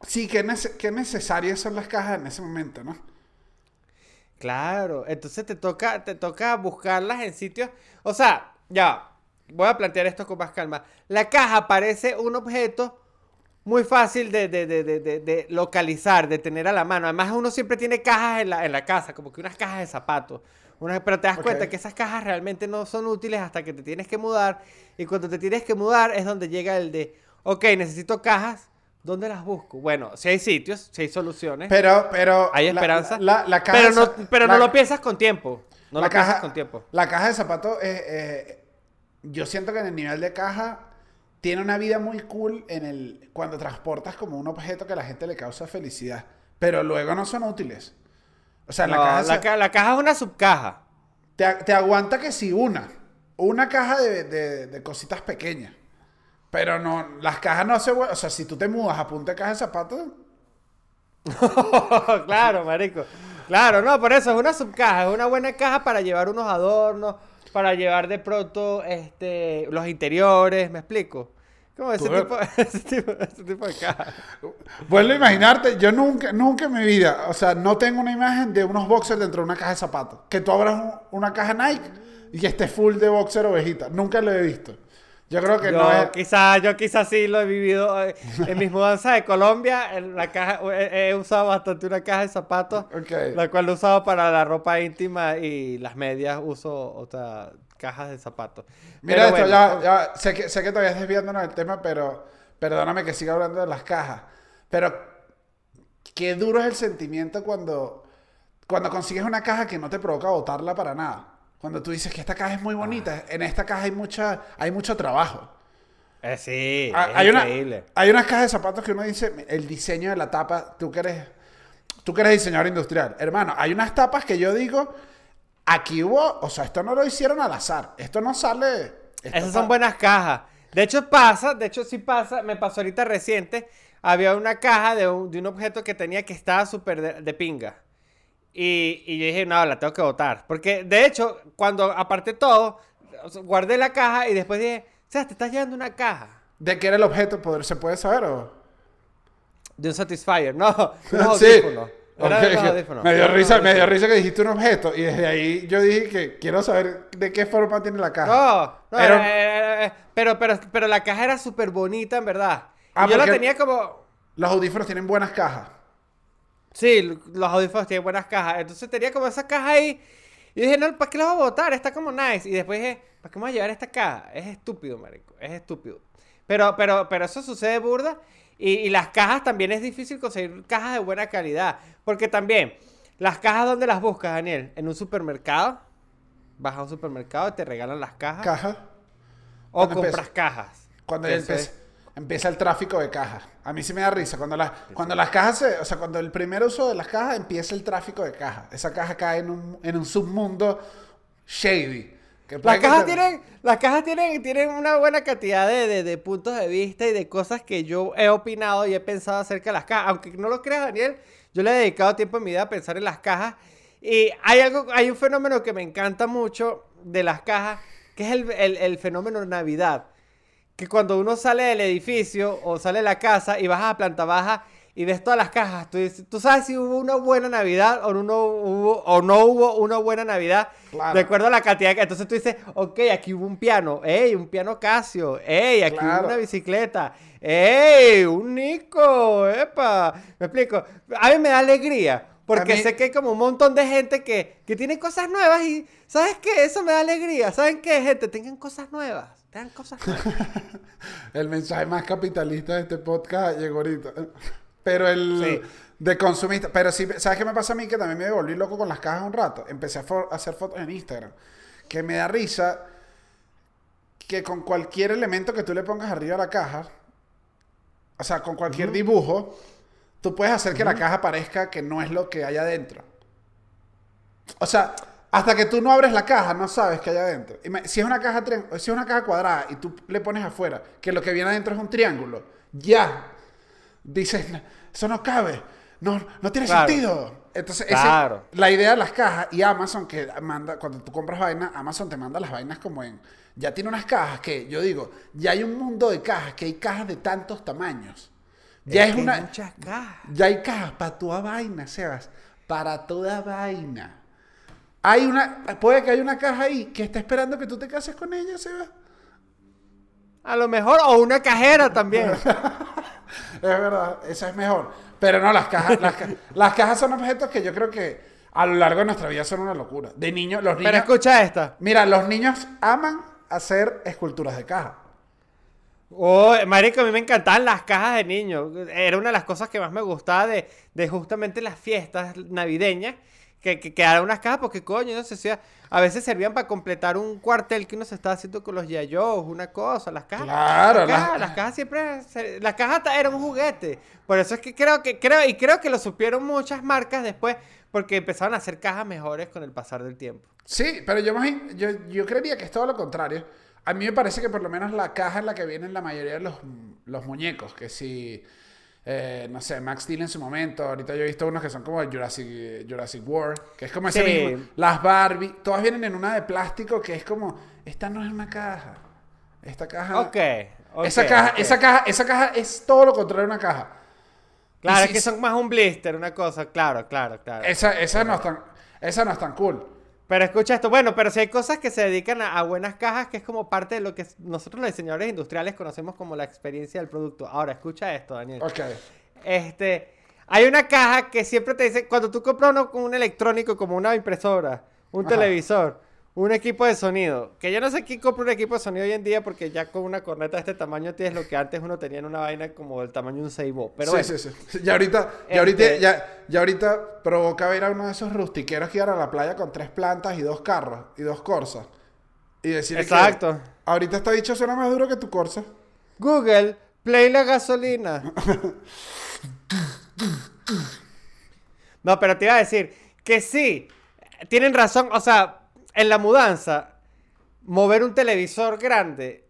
Sí, qué, nece- qué necesarias son las cajas en ese momento, ¿no? Claro, entonces te toca, te toca buscarlas en sitios. O sea, ya, voy a plantear esto con más calma. La caja parece un objeto muy fácil de, de- de- de- de- de localizar, de tener a la mano. Además, uno siempre tiene cajas en la, en la casa, como que unas cajas de zapatos. Una- pero te das cuenta que esas cajas realmente no son útiles hasta que te tienes que mudar. Y cuando te tienes que mudar es donde llega el de, ok, necesito cajas. ¿Dónde las busco? Bueno, si hay sitios, si hay soluciones. Pero, pero... Hay esperanza. La, la caja pero no, pero lo piensas con tiempo. No la lo piensas caja, con tiempo. La caja de zapatos, eh, eh, yo siento que en el nivel de caja tiene una vida muy cool en el cuando transportas como un objeto que a la gente le causa felicidad, pero luego no son útiles. O sea, la caja la, se- ca- la caja es una subcaja. te, te aguanta que si una, una caja de, de- de cositas pequeñas. Pero no, las cajas no se... O sea, si tú te mudas a punta de caja de zapatos, [laughs] claro, marico. Claro, no, por eso es una subcaja, es una buena caja para llevar unos adornos, para llevar de pronto este, los interiores, ¿me explico? Como ese tipo, [laughs] ese tipo, ese tipo de caja. Vuelvo a imaginarte, yo nunca, nunca en mi vida, o sea, no tengo una imagen de unos boxers dentro de una caja de zapatos. Que tú abras un- una caja Nike y que esté full de boxer ovejita. Nunca lo he visto. Yo creo que Yo no es... quizá, yo quizá sí lo he vivido eh, en mis [laughs] mudanzas de Colombia. En la caja, he, he usado bastante una caja de zapatos, Ok. la cual he usado para la ropa íntima y las medias uso otra cajas de zapatos. Mira Pero esto, bueno, ya, ya, sé que, sé que todavía estás desviándonos del tema, pero perdóname que siga hablando de las cajas. Pero qué duro es el sentimiento cuando, cuando consigues una caja que no te provoca botarla para nada. Cuando tú dices que esta caja es muy bonita, en esta caja hay, mucha, hay mucho trabajo. Eh, sí, Ah, es hay, una, increíble. hay unas cajas de zapatos que uno dice, el diseño de la tapa, tú que eres, tú que eres diseñador industrial. Hermano, hay unas tapas que yo digo, aquí hubo, o sea, esto no lo hicieron al azar. Esto no sale. esto Esas son buenas cajas. De hecho pasa, de hecho sí pasa, me pasó ahorita reciente, había una caja de un, de un objeto que tenía que estaba súper de, de pinga. Y, y yo dije, no, la tengo que botar. Porque de hecho, cuando aparté todo, guardé la caja y después dije, o sea, te estás llevando una caja ¿De qué era el objeto? ¿Poder- ¿Se puede saber o...? de un Satisfyer. [laughs] No, [laughs] Sí. Audífonos. Me dio risa, me dio risa que dijiste un objeto y desde ahí yo dije que quiero saber de qué forma tiene la caja. No, no, Era- era- era- era- pero, pero, pero la caja era súper bonita, en verdad. Ah, y yo la tenía como... Los audífonos tienen buenas cajas. Sí, los audífonos tienen buenas cajas. Entonces tenía como esa caja ahí. Y dije, no, ¿para qué la voy a botar? Está como nice. Y después dije, ¿para qué me voy a llevar esta caja? Es estúpido, marico. Es estúpido. Pero, pero, pero eso sucede burda. Y, y las cajas también es difícil conseguir cajas de buena calidad. Porque también, las cajas, ¿dónde las buscas, Daniel? En un supermercado. Vas a un supermercado y te regalan las cajas. Caja. o ¿Cuándo compras cajas. Cuando empieza, el tráfico de cajas. A mí sí me da risa. Cuando, las cuando las cajas, se- o sea, cuando el primer uso de las cajas empieza el tráfico de cajas. Esa caja cae en un, en un submundo shady. que Las cajas, tienen, las cajas tienen, tienen una buena cantidad de, de- de puntos de vista y de cosas que yo he opinado y he pensado acerca de las cajas. Aunque no lo creas, Daniel, yo le he dedicado tiempo en mi vida a pensar en las cajas. Y hay, algo, hay un fenómeno que me encanta mucho de las cajas, que es el, el- el fenómeno Navidad. Que cuando uno sale del edificio o sale de la casa y vas a planta baja y ves todas las cajas, tú, dices- tú sabes si hubo una buena Navidad o no hubo, o no hubo una buena Navidad. Claro. De acuerdo a la cantidad que... Entonces tú dices, ok, aquí hubo un piano. ¡Ey, un piano Casio! ¡Ey, aquí Claro. hubo una bicicleta! ¡Ey, un Nico! ¡Epa! Me explico. A mí me da alegría. Porque mí- sé que hay como un montón de gente que, que tiene cosas nuevas y... ¿Sabes qué? Eso me da alegría. ¿Saben qué, gente? Tengan cosas nuevas. Tengan cosas nuevas. [laughs] El mensaje más capitalista de este podcast llegó ahorita. Pero el Sí. de consumista. Pero sí, ¿sabes qué me pasa a mí? Que también me volví loco con las cajas un rato. Empecé a, hacer fotos en Instagram. Que me da risa que con cualquier elemento que tú le pongas arriba a la caja, o sea, con cualquier dibujo, tú puedes hacer que la caja parezca que no es lo que hay adentro. O sea, hasta que tú no abres la caja, no sabes qué hay adentro. Si, es una caja si es una caja cuadrada y tú le pones afuera que lo que viene adentro es un triángulo, ya dices, "No, eso no cabe, no, no tiene Claro. sentido. Entonces, ese- Claro. la idea de las cajas y Amazon, que manda, cuando tú compras vainas, Amazon te manda las vainas como en. Ya tiene unas cajas que, yo digo, ya hay un mundo de cajas, que hay cajas de tantos tamaños. Ya es, que hay una. muchas cajas. Ya hay cajas para toda vaina, Sebas. Para toda vaina. Hay una. Puede que haya una caja ahí que está esperando que tú te cases con ella, Sebas. A lo mejor, o una cajera también. [laughs] [laughs] Es verdad, esa es mejor. Pero no, las cajas, las, ca- [laughs] las cajas son objetos que yo creo que a lo largo de nuestra vida son una locura. De niños, los niños. Pero escucha esta. Mira, los niños aman hacer esculturas de caja. Oh, marico, a mí me encantaban las cajas de niños. Era una de las cosas que más me gustaba de, de justamente las fiestas navideñas. Que, que quedaran unas cajas porque, coño, no sé si a, veces servían para completar un cuartel que uno se estaba haciendo con los yayos, una cosa. Las cajas. Claro, las cajas, las- las cajas siempre. se- Las cajas eran un juguete. Por eso es que creo que, creo, y creo que lo supieron muchas marcas después, porque empezaron a hacer cajas mejores con el pasar del tiempo. Sí, pero yo, más yo, yo creería que es todo lo contrario. A mí me parece que por lo menos la caja en la que vienen la mayoría de los, los muñecos, que si, eh, no sé, Max Steel en su momento, ahorita yo he visto unos que son como Jurassic, Jurassic World, que es como ese Sí. mismo, las Barbie, todas vienen en una de plástico que es como, esta no es una caja, esta caja... Ok. esa, caja, esa, caja, esa caja es todo lo contrario a una caja. Claro, es que son más un blister, una cosa. Claro, claro, claro. Esa, esa, no es tan, esa no es tan cool. Pero escucha esto, bueno, pero si hay cosas que se dedican a, a buenas cajas, que es como parte de lo que nosotros los diseñadores industriales conocemos como la experiencia del producto. Ahora, escucha esto, Daniel. Ok. Este, hay una caja que siempre te dice, cuando tú compras uno con un electrónico como una impresora, un Ajá. televisor, un equipo de sonido, que yo no sé quién compra un equipo de sonido hoy en día porque ya con una corneta de este tamaño tienes lo que antes uno tenía en una vaina como del tamaño de un Seibo. Pero sí, bueno, sí, sí. Ya ahorita, ya, ahorita, Este- ya, ya ahorita provoca ver a uno de esos rustiqueros que iban a la playa con tres plantas y dos carros y dos corsas. Y decir Exacto. ahorita está dicho suena más duro que tu corsa. Google, play la gasolina. [laughs] No, pero te iba a decir que sí, tienen razón, o sea, en la mudanza, mover un televisor grande,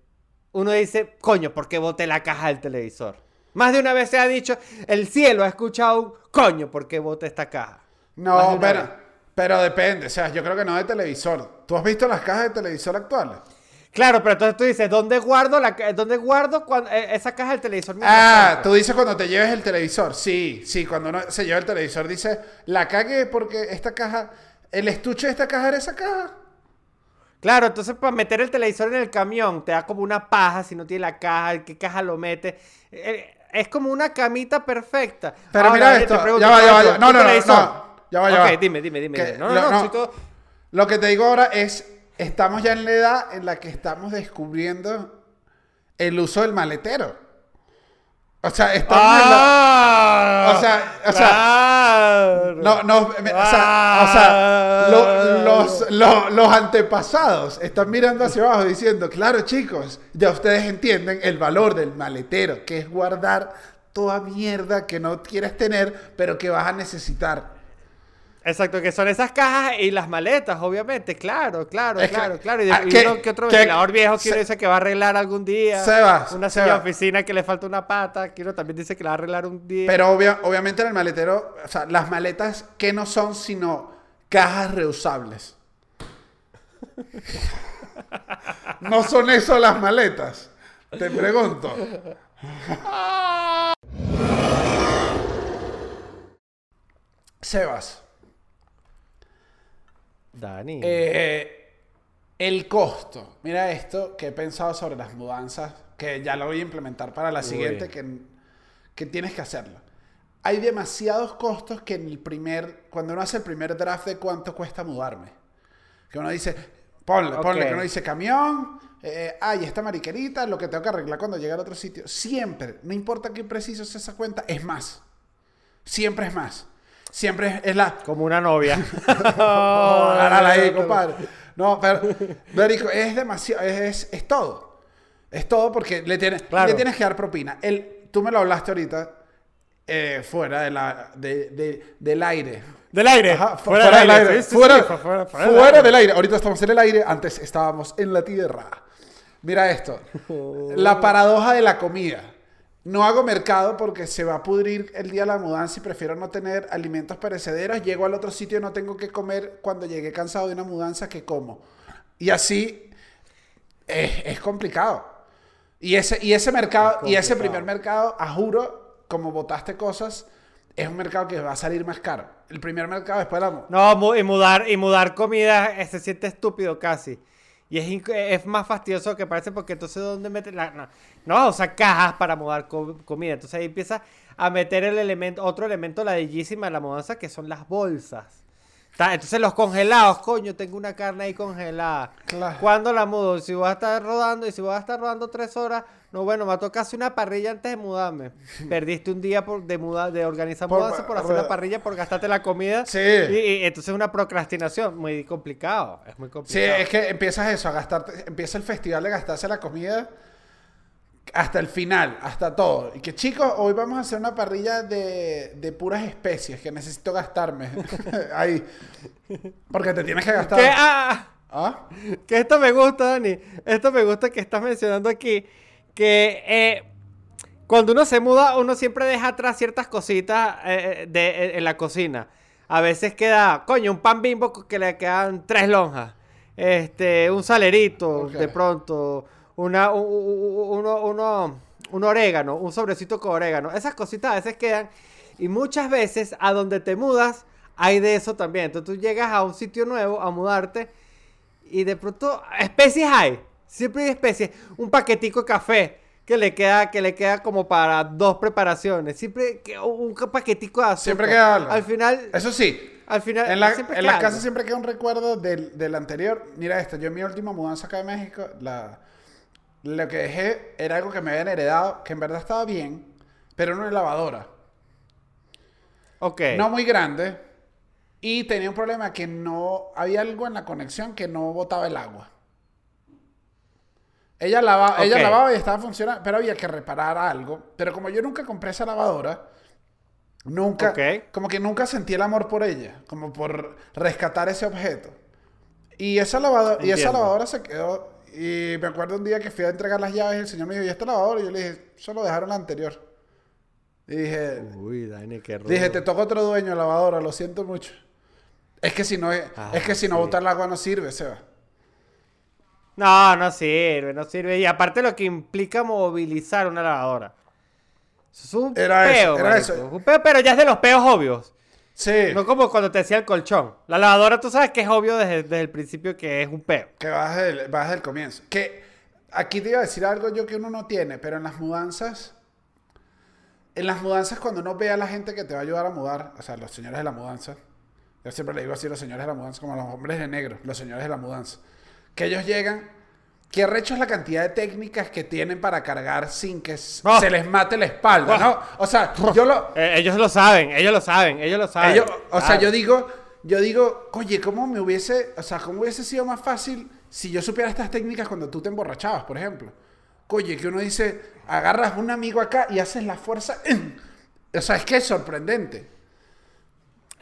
uno dice, coño, ¿por qué boté la caja del televisor? Más de una vez se ha dicho, el cielo ha escuchado un coño, ¿por qué boté esta caja? No, pero, vez. pero depende. O sea, yo creo que no de televisor. ¿Tú has visto las cajas de televisor actuales? Claro, pero entonces tú dices, ¿dónde guardo, la, ¿dónde guardo eh, esa caja del televisor? Ah, tú dices cuando te lleves el televisor. Sí, sí, cuando uno se lleva el televisor dice, la cagué porque esta caja, el estuche de esta caja era esa caja. Claro, entonces para meter el televisor en el camión te da como una paja si no tiene la caja, ¿qué caja lo mete? Eh, es como una camita perfecta. Pero Ahora, mira eh, esto, pregunto, ya va, ya va, ya- no, ¿tu no, no, no, ya va, ya Ok, va. dime, dime, dime. Que. No, no, no. Lo que te digo ahora es, estamos ya en la edad en la que estamos descubriendo el uso del maletero. O sea, estamos en la... Ah, O sea, o sea, claro. No, no, me- o sea, o sea, lo- los, lo- los antepasados están mirando hacia abajo diciendo, claro chicos, ya ustedes entienden el valor del maletero, que es guardar toda mierda que no quieres tener, pero que vas a necesitar. Exacto, que son esas cajas y las maletas, obviamente, claro, claro, Es que- claro, claro. Y, de, ah, y que- uno que otro que- ventilador viejo que se- dice que va a arreglar algún día. Sebas, Una silla de oficina que le falta una pata, que uno también dice que la va a arreglar un día. Pero obvia- obviamente en el maletero, o sea, las maletas que no son sino cajas reusables. [laughs] No son eso las maletas. Te pregunto. [laughs] Sebas, Dani. eh, el costo. Mira esto que he pensado sobre las mudanzas, que ya lo voy a implementar para la Uy. siguiente, que, que tienes que hacerlo. Hay demasiados costos que en el primer, cuando uno hace el primer draft de cuánto cuesta mudarme. Que uno dice, ponle, ponle, que uno dice camión, eh, ay, esta mariquerita, lo que tengo que arreglar cuando llegue al otro sitio. Siempre, no importa qué preciso sea esa cuenta, es más. Siempre es más. Siempre es, la, Como una novia. [laughs] [laughs] Agárrala ahí, compadre. No, pero, Marico, es demasiado, es, es, es todo. Es todo porque le tienes, Claro. le tienes que dar propina. El, tú me lo hablaste ahorita eh, fuera de la, de- de- del aire. Del aire. Ajá, fuera, del aire. Sí, sí, fuera, sí, fu- fuera, fuera del aire. del aire. Ahorita estamos en el aire, antes estábamos en la tierra. Mira esto. [laughs] La paradoja de la comida. No hago mercado porque se va a pudrir el día de la mudanza y prefiero no tener alimentos perecederos. Llego al otro sitio y no tengo que comer cuando llegué cansado de una mudanza que como. Y así es, es complicado. Y ese, y ese mercado, Es y ese primer mercado, a juro, como botaste cosas, es un mercado que va a salir más caro. El primer mercado después de la No, y mudar, y mudar comida eh, se siente estúpido casi. Y es, inc- es más fastidioso que parece porque entonces ¿dónde metes la...? No, no, o sea, cajas para mudar co- comida. Entonces ahí empieza a meter el elemento, otro elemento ladillísima de la mudanza que son las bolsas. Entonces los congelados, coño, tengo una carne ahí congelada. Claro. ¿Cuándo la mudo? Si voy a estar rodando y si voy a estar rodando tres horas, no, bueno, me toca hacer una parrilla antes de mudarme. [laughs] Perdiste un día por, de, muda, de organizar Por- mudanza por hacer la parrilla, por gastarte la comida. Sí. Y, y entonces es una procrastinación muy complicado. Es muy Sí, complicado. es que empiezas eso, a gastarte, empieza el festival de gastarse la comida hasta el final, hasta todo. Y que chicos, hoy vamos a hacer una parrilla de, de puras especies que necesito gastarme. [laughs] Ahí. Porque te tienes que gastar. Que, ah, ¿Ah? que esto me gusta, Dani. Esto me gusta que estás mencionando aquí. Que eh, cuando uno se muda, uno siempre deja atrás ciertas cositas eh, de, eh, en la cocina. A veces queda, coño, un pan bimbo que le quedan tres lonjas. Este, un salerito, de pronto. Una, u- u- u- uno, uno, un orégano, un sobrecito con orégano. Esas cositas a veces quedan. Y muchas veces a donde te mudas hay de eso también. Entonces tú llegas a un sitio nuevo a mudarte y de pronto especies hay. Siempre hay especies. Un paquetico de café que le queda, que le queda como para dos preparaciones. Siempre un paquetico de azúcar. Siempre queda algo. Al final, Eso sí. al final En, la, siempre en las casas siempre queda un recuerdo del, del anterior. Mira esto, yo en mi última mudanza acá de México, la, lo que dejé era algo que me habían heredado, que en verdad estaba bien, pero era una lavadora. Ok. No muy grande. Y tenía un problema que no... Había algo en la conexión que no botaba el agua. Ella, lava, ella lavaba y estaba funcionando, pero había que reparar algo. Pero como yo nunca compré esa lavadora, nunca, Ok. como que nunca sentí el amor por ella, como por rescatar ese objeto. Y esa, lavadora, y esa lavadora se quedó. Y me acuerdo un día que fui a entregar las llaves y el señor me dijo, ¿y esta lavadora? Y yo le dije, solo dejaron la anterior. Y dije, Uy, Dani, qué rudo. dije, te toca otro dueño lavadora, lo siento mucho. Es que si no, es, Ah, es que si no botar el agua no sirve, Seba. No, no sirve, no sirve. Y aparte lo que implica movilizar una lavadora. Eso es un Era eso, peo, era marico. eso. Un peo, pero ya es de los peos obvios. Sí. No como cuando te decía el colchón. La lavadora tú sabes que es obvio desde, desde el principio que es un peo. Que vas del, vas del comienzo. Que aquí te iba a decir algo yo que uno no tiene, pero en las mudanzas, en las mudanzas cuando uno ve a la gente que te va a ayudar a mudar, o sea, los señores de la mudanza, yo siempre le digo así, los señores de la mudanza, como los hombres de negro, los señores de la mudanza, que ellos llegan, que recho es la cantidad de técnicas que tienen para cargar sin que Ah. se les mate la espalda. ¿no? O sea, yo lo, Eh, ellos lo saben, ellos lo saben, ellos lo saben. ellos- o sea, yo digo, yo digo, oye, ¿cómo me hubiese, o sea, cómo hubiese sido más fácil si yo supiera estas técnicas cuando tú te emborrachabas, por ejemplo? Oye, que uno dice, agarras un amigo acá y haces la fuerza. O sea, es que es sorprendente.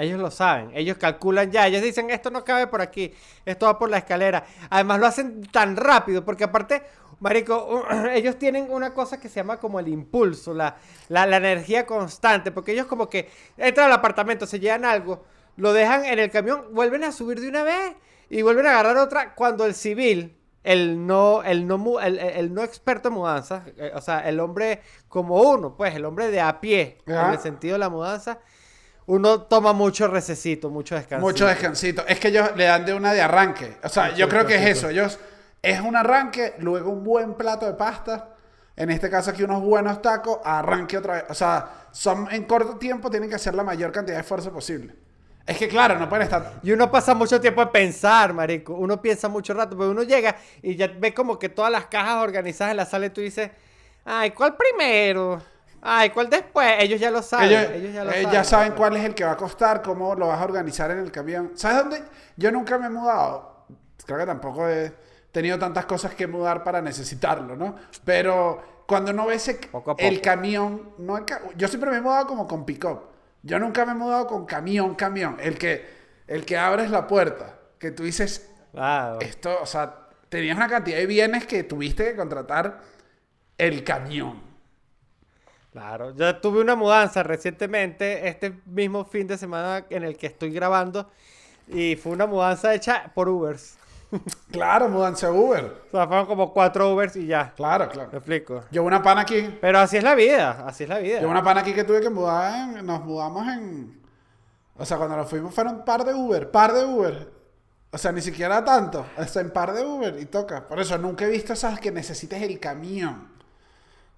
Ellos lo saben, ellos calculan ya, ellos dicen esto no cabe por aquí, esto va por la escalera. Además lo hacen tan rápido, porque aparte, Marico, [clears throat] ellos tienen una cosa que se llama como el impulso, la, la, la energía constante, porque ellos como que entran al apartamento, se llevan algo, lo dejan en el camión, vuelven a subir de una vez y vuelven a agarrar otra cuando el civil, el no, el no, mu- el, el- no experto en mudanza, eh, o sea, el hombre como uno, pues el hombre de a pie, en el sentido de la mudanza, uno toma mucho recesito, mucho descanso. Mucho descansito. Es que ellos le dan de una de arranque. O sea, Mucho yo creo que es eso. Ellos, es un arranque, luego un buen plato de pasta. En este caso aquí unos buenos tacos, arranque otra vez. O sea, son en corto tiempo tienen que hacer la mayor cantidad de esfuerzo posible. Es que claro, no pueden estar Y uno pasa mucho tiempo en pensar, marico. Uno piensa mucho rato, porque uno llega y ya ve como que todas las cajas organizadas en la sala y tú dices, ay, ¿cuál primero? Ay, ¿cuál después? Ellos ya lo saben. Ellos, Ellos, ya lo eh, saben. ya saben cuál es el que va a costar, cómo lo vas a organizar en el camión. ¿Sabes dónde? Yo nunca me he mudado. Creo que tampoco he tenido tantas cosas que mudar para necesitarlo, ¿no? Pero cuando no ves ese- Poco a el poco. camión, no el ca- yo siempre me he mudado como con pick-up. Yo nunca me he mudado con camión, camión. El que, el que abres la puerta, que tú dices, Claro. esto, o sea, tenías una cantidad de bienes que tuviste que contratar el camión. Claro, yo tuve una mudanza recientemente, este mismo fin de semana en el que estoy grabando, y fue una mudanza hecha por Ubers. [laughs] Claro, mudanza Uber. O sea, fueron como cuatro Ubers y ya. Claro, claro. Me explico. Llevo una pana aquí. Pero así es la vida, así es la vida. Llevo una pana aquí que tuve que mudar. en- nos mudamos en. O sea, cuando nos fuimos fueron par de Uber. Par de Uber. O sea, ni siquiera tanto. Hasta en par de Uber y toca. Por eso nunca he visto esas que necesites el camión.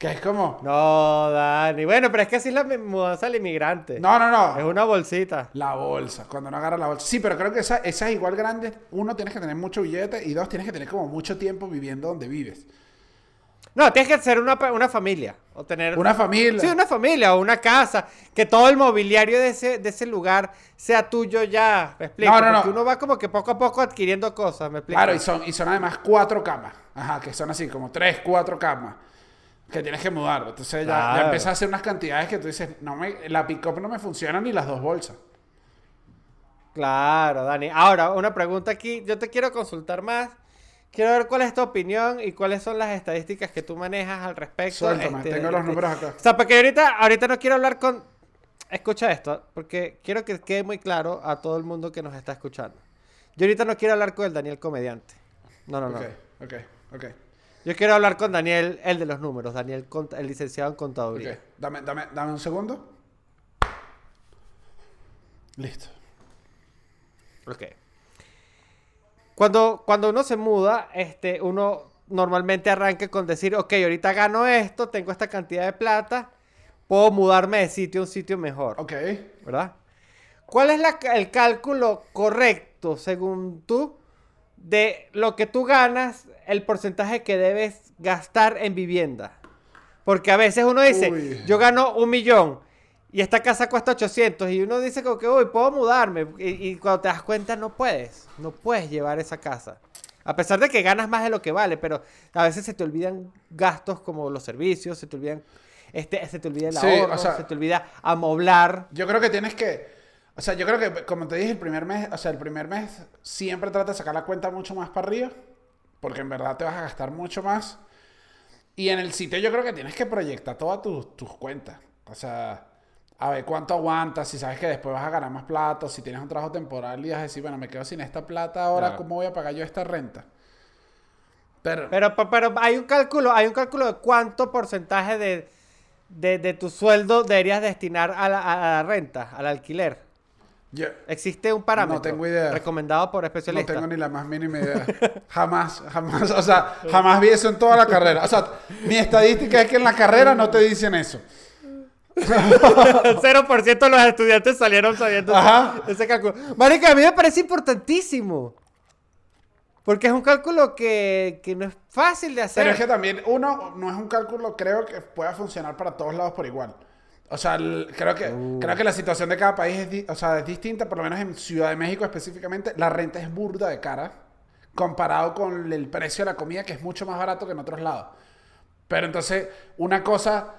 Que es como. No, Dani. Bueno, pero es que así es la mudanza del inmigrante. No, no, no. Es una bolsita. La bolsa, cuando no agarra la bolsa. Sí, pero creo que esa, esa es igual grande. Uno, tienes que tener mucho billete. Y dos, tienes que tener como mucho tiempo viviendo donde vives. No, tienes que ser una, una familia. O tener Una familia. Sí, una familia o una casa. Que todo el mobiliario de ese, de ese lugar sea tuyo ya. ¿Me explico? No, no, no. Porque uno va como que poco a poco adquiriendo cosas. ¿Me explico? Claro, y son, y son además cuatro camas. Ajá, que son así, como tres, cuatro camas. Que tienes que mudar. Entonces ya, ya Claro. empiezas a hacer unas cantidades que tú dices, no me, la pick-up no me funciona ni las dos bolsas. Claro, Dani. Ahora, una pregunta aquí. Yo te quiero consultar más. Quiero ver cuál es tu opinión y cuáles son las estadísticas que tú manejas al respecto. Suéltame, este, tengo los números acá. O sea, porque ahorita, ahorita no quiero hablar con... Escucha esto, porque quiero que quede muy claro a todo el mundo que nos está escuchando. Yo ahorita no quiero hablar con el Daniel comediante. No, no, no. Ok, ok, ok. Yo quiero hablar con Daniel, el de los números, Daniel, el licenciado en ok. contaduría. Dame, dame, dame un segundo. Listo. Ok. Cuando, cuando uno se muda, este, uno normalmente arranca con decir, ok, ahorita gano esto, tengo esta cantidad de plata, puedo mudarme de sitio a un sitio mejor. Ok. ¿verdad? ¿Cuál es la el cálculo correcto, según tú, de lo que tú ganas, el porcentaje que debes gastar en vivienda? Porque a veces uno dice, Uy. yo gano un millón y esta casa cuesta 800 y uno dice como que, uy, puedo mudarme. Y, y cuando te das cuenta no puedes, no puedes llevar esa casa. A pesar de que ganas más de lo que vale, pero a veces se te olvidan gastos como los servicios, se te olvidan, este, se te olvida el Sí, ahorro, o sea- se te olvida amoblar. Yo creo que tienes que. O sea, yo creo que, como te dije, el primer mes, o sea, el primer mes siempre trata de sacar la cuenta mucho más para arriba, porque en verdad te vas a gastar mucho más. Y en el sitio yo creo que tienes que proyectar todas tus, tus cuentas. O sea, a ver cuánto aguantas, si sabes que después vas a ganar más plata, si tienes un trabajo temporal y vas a decir, bueno, me quedo sin esta plata ahora, Claro. ¿cómo voy a pagar yo esta renta? Pero, Pero, pero hay un cálculo, hay un cálculo de cuánto porcentaje de, de, de tu sueldo deberías destinar a la, a la renta, al alquiler. Existe un parámetro No tengo idea. recomendado por no especialistas. tengo ni la más mínima idea. [laughs] Jamás, jamás, o sea, jamás vi eso en toda la carrera. O sea, mi estadística es que en la carrera no te dicen eso. [laughs] 0% de los estudiantes salieron sabiendo Ajá. ese cálculo. Marica, a mí me parece importantísimo. Porque es un cálculo que, que no es fácil de hacer. Pero es que también uno no es un cálculo, creo que pueda funcionar para todos lados por igual. O sea, el- creo que, creo que la situación de cada país es, di- o sea, es distinta, por lo menos en Ciudad de México específicamente, la renta es burda de cara comparado con el precio de la comida, que es mucho más barato que en otros lados. Pero entonces, una cosa,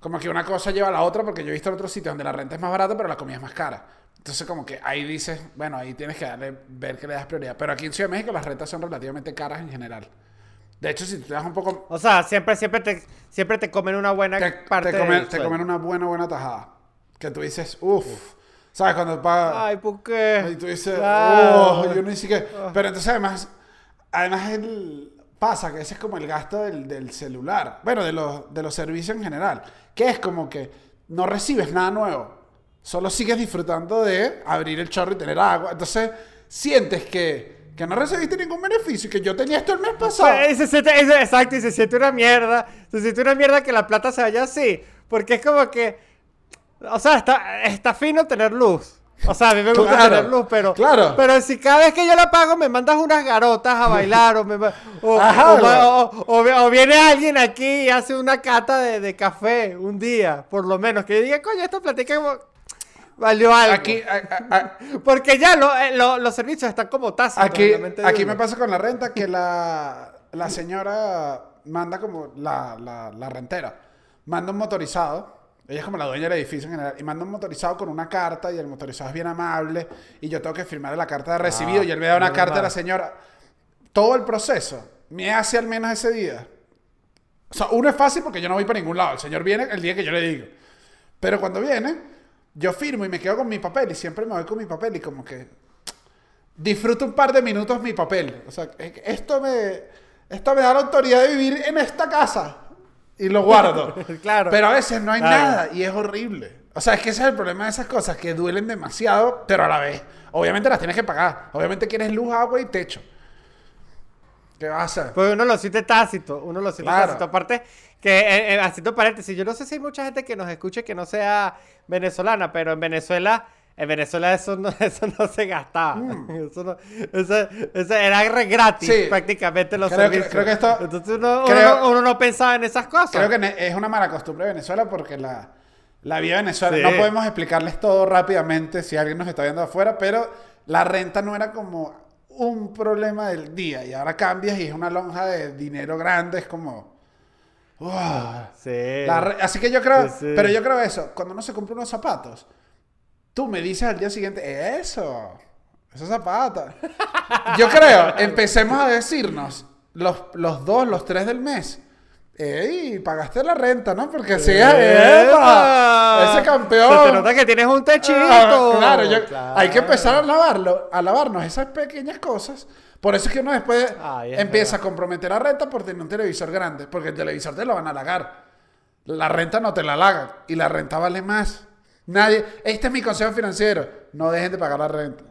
como que una cosa lleva a la otra, porque yo he visto en otros sitios donde la renta es más barata, pero la comida es más cara. Entonces, como que ahí dices, bueno, ahí tienes que darle, ver que le das prioridad. Pero aquí en Ciudad de México las rentas son relativamente caras en general. De hecho, si tú te das un poco, O sea, siempre, siempre, te, siempre te comen una buena te, parte te comen, te comen una buena, buena tajada. Que tú dices, uff. ¿Sabes? Cuando pagas. Ay, ¿por qué? Y tú dices, Ah. oh, yo ni siquiera. Pero entonces, además, además el- pasa que ese es como el gasto del, del celular. Bueno, de los, de los servicios en general. Que es como que no recibes nada nuevo. Solo sigues disfrutando de abrir el chorro y tener agua. Entonces, sientes que, que no recibiste ningún beneficio y que yo tenía esto el mes pasado. Eh, se siente- es- exacto, y se siente una mierda. Se siente una mierda que la plata se vaya así. Porque es como que. O sea, está, está fino tener luz. O sea, a mí me gusta Claro, tener luz, pero. claro. Pero si cada vez que yo la pago me mandas unas garotas a bailar, o, me, o, Ajá, o o- viene alguien aquí y hace una cata de, de café un día, por lo menos. Que yo diga, coño, esta platica como- valió algo. Aquí, a- a- a- [laughs] Porque ya lo- eh, lo- los servicios están como tácitos. Aquí, aquí me pasa con la renta que la, la señora manda como la, la, la rentera, manda un motorizado, ella es como la dueña del edificio en general, y manda un motorizado con una carta y el motorizado es bien amable y yo tengo que firmar la carta de recibido Ah, y él me da una carta a la señora. Todo el proceso me hace al menos ese día. O sea, uno es fácil porque yo no voy para ningún lado, el señor viene el día que yo le digo. Pero cuando viene, yo firmo y me quedo con mi papel y siempre me voy con mi papel y como que disfruto un par de minutos mi papel. O sea, esto me, esto me da la autoridad de vivir en esta casa. Y lo guardo. [laughs] Claro. Pero a veces no hay Claro. nada y es horrible. O sea, es que ese es el problema de esas cosas, que duelen demasiado, pero a la vez. Obviamente las tienes que pagar. Obviamente quieres luz, agua y techo. ¿Qué vas a hacer? Pues uno lo siente tácito, uno lo siente Claro. tácito. Aparte, que eh, eh, haciendo paréntesis, yo no sé si hay mucha gente que nos escuche que no sea venezolana, pero en Venezuela, en Venezuela eso no, [laughs] eso no se gastaba. [laughs] Eso, no- eso- eso era re gratis Mm. Sí. prácticamente los Creo servicios. creo que esto- Entonces uno, creo- no, uno no pensaba en esas cosas. Creo que es una mala costumbre de Venezuela porque la, la vida de Venezuela, Sí. no podemos explicarles todo rápidamente si alguien nos está viendo afuera, pero la renta no era como un problema del día y ahora cambias y es una lonja de dinero grande, es como... Sí. La así que yo creo, Sí, sí. pero yo creo eso, cuando uno se compra unos zapatos, tú me dices al día siguiente, eso, esos zapatos. [laughs] Yo creo, empecemos a decirnos los, los dos, los tres del mes. ¡Ey! Pagaste la renta, ¿no? Porque si ¡Epa! ¡Ese campeón! Se te nota que tienes un techito. Ah, claro, yo- Claro. hay que empezar a lavarlo, a lavarnos esas pequeñas cosas. Por eso es que uno después Ay, es empieza a comprometer la renta por tener un televisor grande, porque el televisor te lo van a halagar. La renta no te la halagan y la renta vale más. Nadie, este es mi consejo financiero, no dejen de pagar la renta.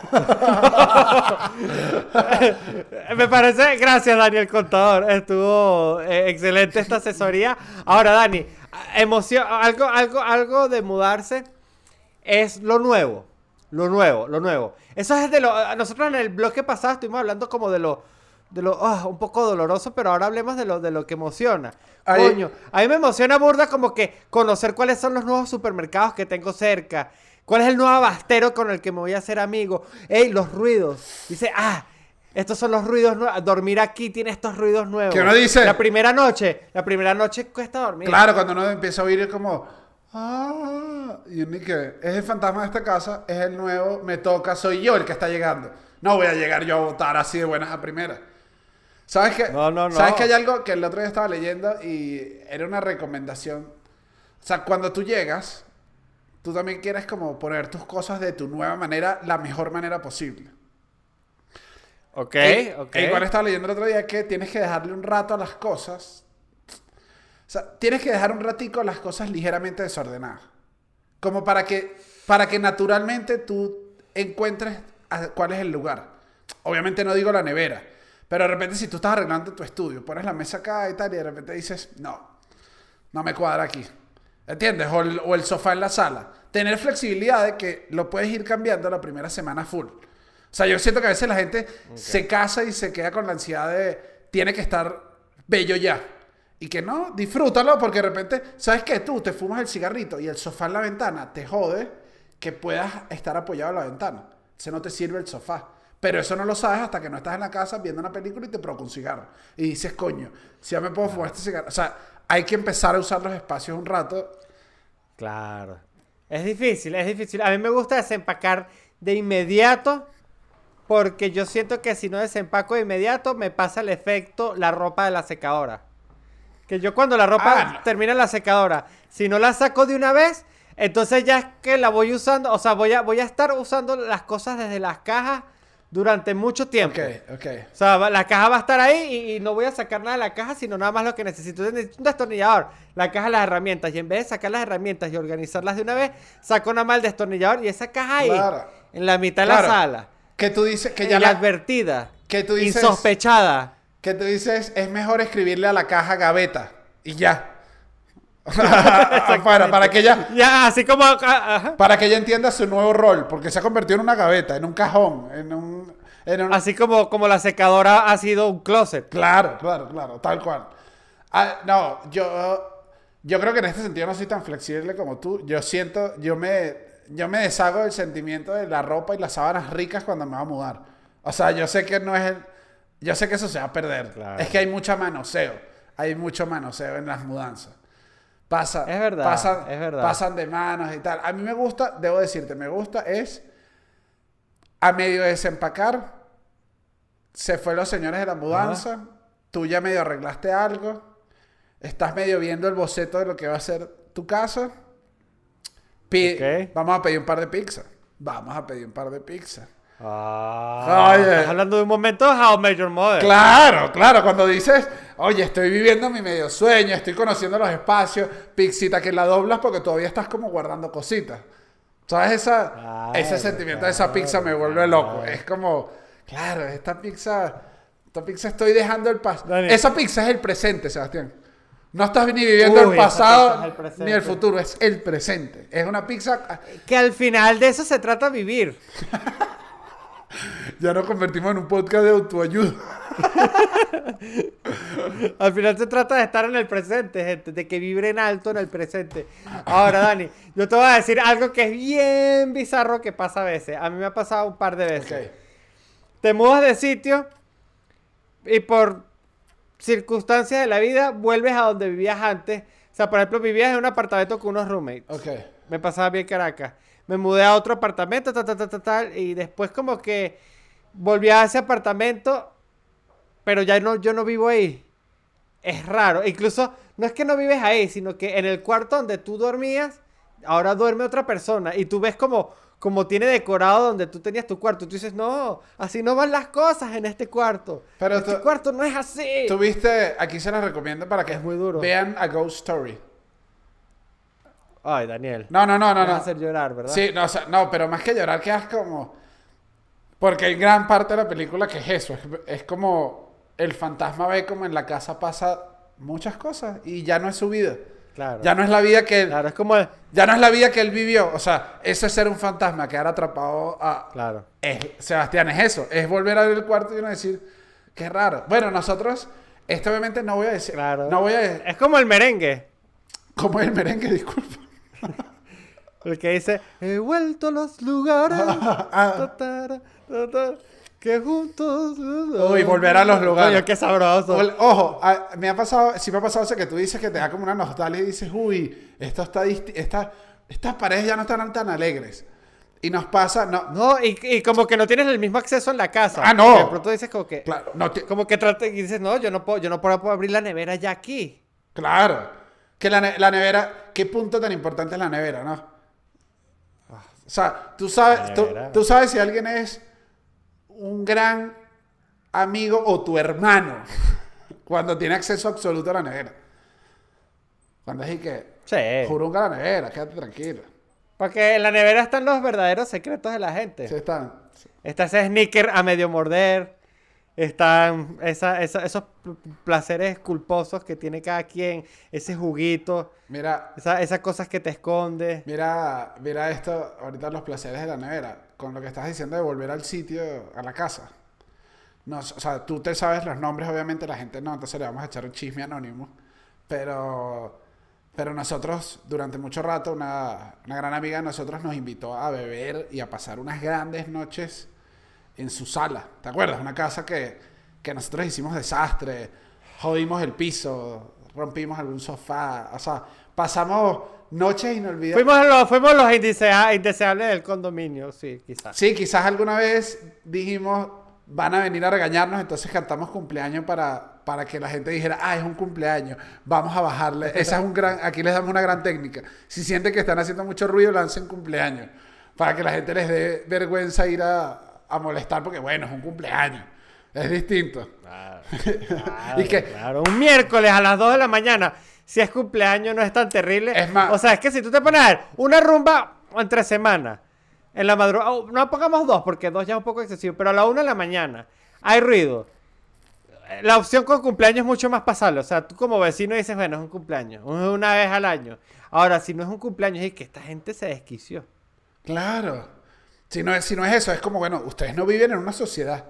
[laughs] Me parece, gracias Daniel Contador, estuvo eh, excelente esta asesoría. Ahora Dani, emoción, algo, algo, algo de mudarse es lo nuevo, lo nuevo, lo nuevo. Eso es de lo, nosotros en el bloque pasado estuvimos hablando como de lo, de lo, ah, un poco doloroso, pero ahora hablemos de lo, de lo que emociona. Coño, a mí me emociona burda como que conocer cuáles son los nuevos supermercados que tengo cerca. ¿Cuál es el nuevo abastero con el que me voy a hacer amigo? Ey, los ruidos. Dice, ah, Estos son los ruidos nuevos. Dormir aquí tiene estos ruidos nuevos. Que uno dice- La primera noche. La primera noche cuesta dormir. Claro, cuando uno empieza a oír es como. Ah, y uno que es el fantasma de esta casa, es el nuevo, me toca, soy yo el que está llegando. No voy a llegar yo a votar así de buenas a primeras. ¿Sabes qué? No, no, no. ¿Sabes que hay algo que el otro día estaba leyendo y era una recomendación? O sea, cuando tú llegas, tú también quieres como poner tus cosas de tu nueva manera, la mejor manera posible. Ok, E- ok. e igual estaba leyendo el otro día que tienes que dejarle un rato a las cosas. O sea, tienes que dejar un ratico las cosas ligeramente desordenadas. Como para que, para que naturalmente tú encuentres a- cuál es el lugar. Obviamente no digo la nevera. Pero de repente si tú estás arreglando tu estudio, pones la mesa acá y tal, y de repente dices, no, no me cuadra aquí. ¿Entiendes? O el, o el sofá en la sala. Tener flexibilidad de que lo puedes ir cambiando la primera semana full. O sea, yo siento que a veces la gente se casa y se queda con la ansiedad de tiene que estar bello ya. Y que no, disfrútalo porque de repente, ¿sabes qué? Tú te fumas el cigarrito y el sofá en la ventana te jode que puedas estar apoyado en la ventana. Se no te sirve el sofá. Pero eso no lo sabes hasta que no estás en la casa viendo una película y te provoca un cigarro. Y dices, coño, si ya me puedo fumar este cigarro. O sea, hay que empezar a usar los espacios un rato. Claro. Es difícil, es difícil. A mí me gusta desempacar de inmediato porque yo siento que si no desempaco de inmediato me pasa el efecto la ropa de la secadora. Que yo cuando la ropa Ah, no. termina en la secadora, si no la saco de una vez, entonces ya es que la voy usando, o sea, voy a, voy a estar usando las cosas desde las cajas durante mucho tiempo. Ok, ok. O sea, la caja va a estar ahí y, y no voy a sacar nada de la caja, sino nada más lo que necesito. Necesito un destornillador, la caja, las herramientas. Y en vez de sacar las herramientas y organizarlas de una vez, saco nada más el destornillador y esa caja ahí, Claro. en la mitad Claro. de la sala. Que tú dices que ya la, Inadvertida. que tú dices- Insospechada. que tú dices es mejor escribirle a la caja gaveta y ya. Para, para que ella Ya, así como... ajá. para que ella entienda su nuevo rol, porque se ha convertido en una gaveta, en un cajón, en un, en un- Así como, como la secadora ha sido un closet. Claro, claro, claro, tal cual. Ah, no, yo, yo creo que en este sentido no soy tan flexible como tú. Yo siento, yo me, yo me deshago del sentimiento de la ropa y las sábanas ricas cuando me va a mudar. O sea, yo sé que no es el, yo sé que eso se va a perder. Claro. Es que hay mucha manoseo, hay mucho manoseo en las mudanzas. Pasa, Es verdad, pasan, es verdad. pasan de manos y tal. A mí me gusta, debo decirte, me gusta es a medio desempacar se fue los señores de la mudanza, tú ya medio arreglaste algo, estás medio viendo el boceto de lo que va a ser tu casa. Vamos a pedir un par de pizza. Vamos a pedir un par de pizza. Ah, Oye. Estás hablando de un momento de How Your Mother. Claro, claro, cuando dices, oye, estoy viviendo mi medio sueño, estoy conociendo los espacios, pixita que la doblas porque todavía estás como guardando cositas. ¿Sabes? Esa, Claro, ese sentimiento de esa claro, pizza me vuelve loco. claro. Es como, claro, esta pizza, esta pizza estoy dejando el pasado. Esa pizza es el presente, Sebastián. No estás ni viviendo Uy, el pasado es el ni el futuro, es el presente. Es una pizza. Que al final de eso se trata vivir. [laughs] [laughs] Ya nos convertimos en un podcast de autoayuda. [laughs] Al final se trata de estar en el presente, gente, de que vibren alto en el presente. Ahora, Dani, yo te voy a decir algo que es bien bizarro que pasa a veces. A mí me ha pasado un par de veces. Te mudas de sitio y por circunstancias de la vida vuelves a donde vivías antes. O sea, por ejemplo, vivías en un apartamento con unos roommates. Me pasaba bien Caracas. Me mudé a otro apartamento, tal, tal, tal, tal, tal, y después como que volví a ese apartamento, pero ya no, yo no vivo ahí. Es raro. Incluso no es que no vives ahí, sino que en el cuarto donde tú dormías, ahora duerme otra persona. Y tú ves como, como tiene decorado donde tú tenías tu cuarto. Tú dices, no, así no van las cosas en este cuarto. Pero este tú- cuarto no es así. Tuviste, aquí se las recomiendo para que Es muy duro. vean a Ghost Story. Ay, Daniel. No, no, no, no. No. a hacer llorar, ¿verdad? Sí, no, o sea, no, pero más que llorar quedas como... Porque hay gran parte de la película que es eso. Es, es como el fantasma ve como en la casa pasa muchas cosas y ya no es su vida. Claro. Ya no es la vida que él, Claro, es como... ya no es la vida que él vivió. O sea, eso es ser un fantasma, quedar atrapado a... Claro. Es, Sebastián, es eso. Es volver a ver el cuarto y uno decir, qué raro. Bueno, nosotros, esto obviamente no voy a decir... Claro. No voy a... Es como el merengue. Como el merengue, [laughs] disculpa. [laughs] El que dice, he vuelto a los lugares. [laughs] Ah. Ta, ta, ta, ta. Que juntos. Uy, volver a los lugares. Coño, qué sabroso. Ol- Ojo, a- me ha pasado, sí me ha pasado eso que tú dices que te da como una nostalgia y dices, uy, esto está disti- esta- estas paredes ya no están tan alegres. Y nos pasa, no, No, y, y como que no tienes el mismo acceso en la casa. Ah, no. De pronto dices como que. claro, no te- Como que trata y dices, no, yo no puedo, yo no puedo abrir la nevera ya aquí. claro. Que la, la nevera, qué punto tan importante es la nevera, ¿no? O sea, tú sabes, tú, sabes si alguien es un gran amigo o tu hermano [laughs] cuando tiene acceso absoluto a la nevera. Cuando es y que, Sí. jurunga la nevera, quédate tranquilo. Porque en la nevera están los verdaderos secretos de la gente. Sí están. Está ese sneaker a medio morder. Están esa- esa- esos pl- placeres culposos que tiene cada quien. Ese juguito. Mira, esa- esas cosas que te esconde. mira, mira esto, ahorita los placeres de la nevera, con lo que estás diciendo de volver al sitio, a la casa. No, o sea, tú te sabes los nombres, obviamente la gente no, entonces le vamos a echar un chisme anónimo. Pero, pero nosotros, durante mucho rato, una, una gran amiga de nosotros nos invitó a beber y a pasar unas grandes noches en su sala. ¿Te acuerdas? Una casa que, que nosotros hicimos desastre, jodimos el piso, rompimos algún sofá. O sea, pasamos noches inolvidables. Fuimos los, fuimos los indesea- indeseables del condominio, sí, quizás. Sí, quizás alguna vez dijimos, van a venir a regañarnos, entonces cantamos cumpleaños para, para que la gente dijera, ah, es un cumpleaños, vamos a bajarle. [laughs] Esa es un gran, aquí les damos una gran técnica. Si sienten que están haciendo mucho ruido, lancen cumpleaños, para que la gente les dé vergüenza ir a, a molestar, porque bueno, es un cumpleaños, es distinto. Claro, [laughs] Y que- claro, un miércoles a las 2 de la mañana, si es cumpleaños no es tan terrible. Es más- O sea, es que si tú te pones a ver una rumba entre semana, en la madrugada, oh, no pongamos dos porque dos ya es un poco excesivo, pero a la 1 de la mañana hay ruido. La opción con cumpleaños es mucho más pasable. O sea, tú como vecino dices, bueno, es un cumpleaños, una vez al año. Ahora, si no es un cumpleaños, es que esta gente se desquició. Claro. Si no, es, si no es eso, es como, bueno, ustedes no viven en una sociedad.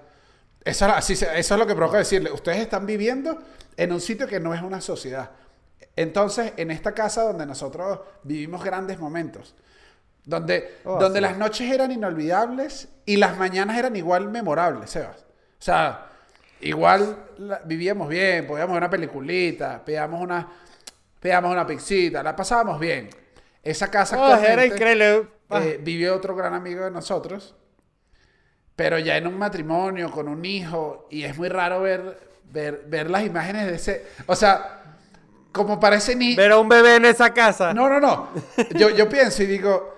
Eso, es- así eso es lo que provoca decirle. Ustedes están viviendo en un sitio que no es una sociedad. Entonces, en esta casa donde nosotros vivimos grandes momentos, donde, Oh, donde sí. las noches eran inolvidables y las mañanas eran igual memorables, Sebas. O sea, igual la- vivíamos bien, podíamos ver una peliculita, pedíamos una, pedíamos una pixita, la pasábamos bien. Esa casa Oh, era increíble. Eh, vivió otro gran amigo de nosotros, pero ya en un matrimonio, con un hijo, y es muy raro ver, ver, ver las imágenes de ese... O sea, como parece ni... ver a un bebé en esa casa. No, no, no. Yo, yo pienso y digo,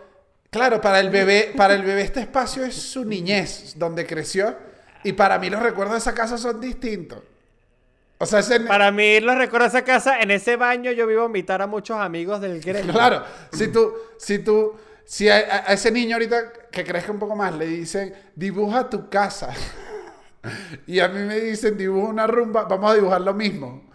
claro, para el bebé, para el bebé este espacio es su niñez, donde creció, y para mí los recuerdos de esa casa son distintos. O sea, ese... Para mí, los recuerdo esa casa. En ese baño yo vi vomitar a muchos amigos del gremio. Claro, si tú, si tú, si a, ese niño ahorita que crezca un poco más le dicen, dibuja tu casa. [laughs] y a mí me dicen, dibuja una rumba, vamos a dibujar lo mismo.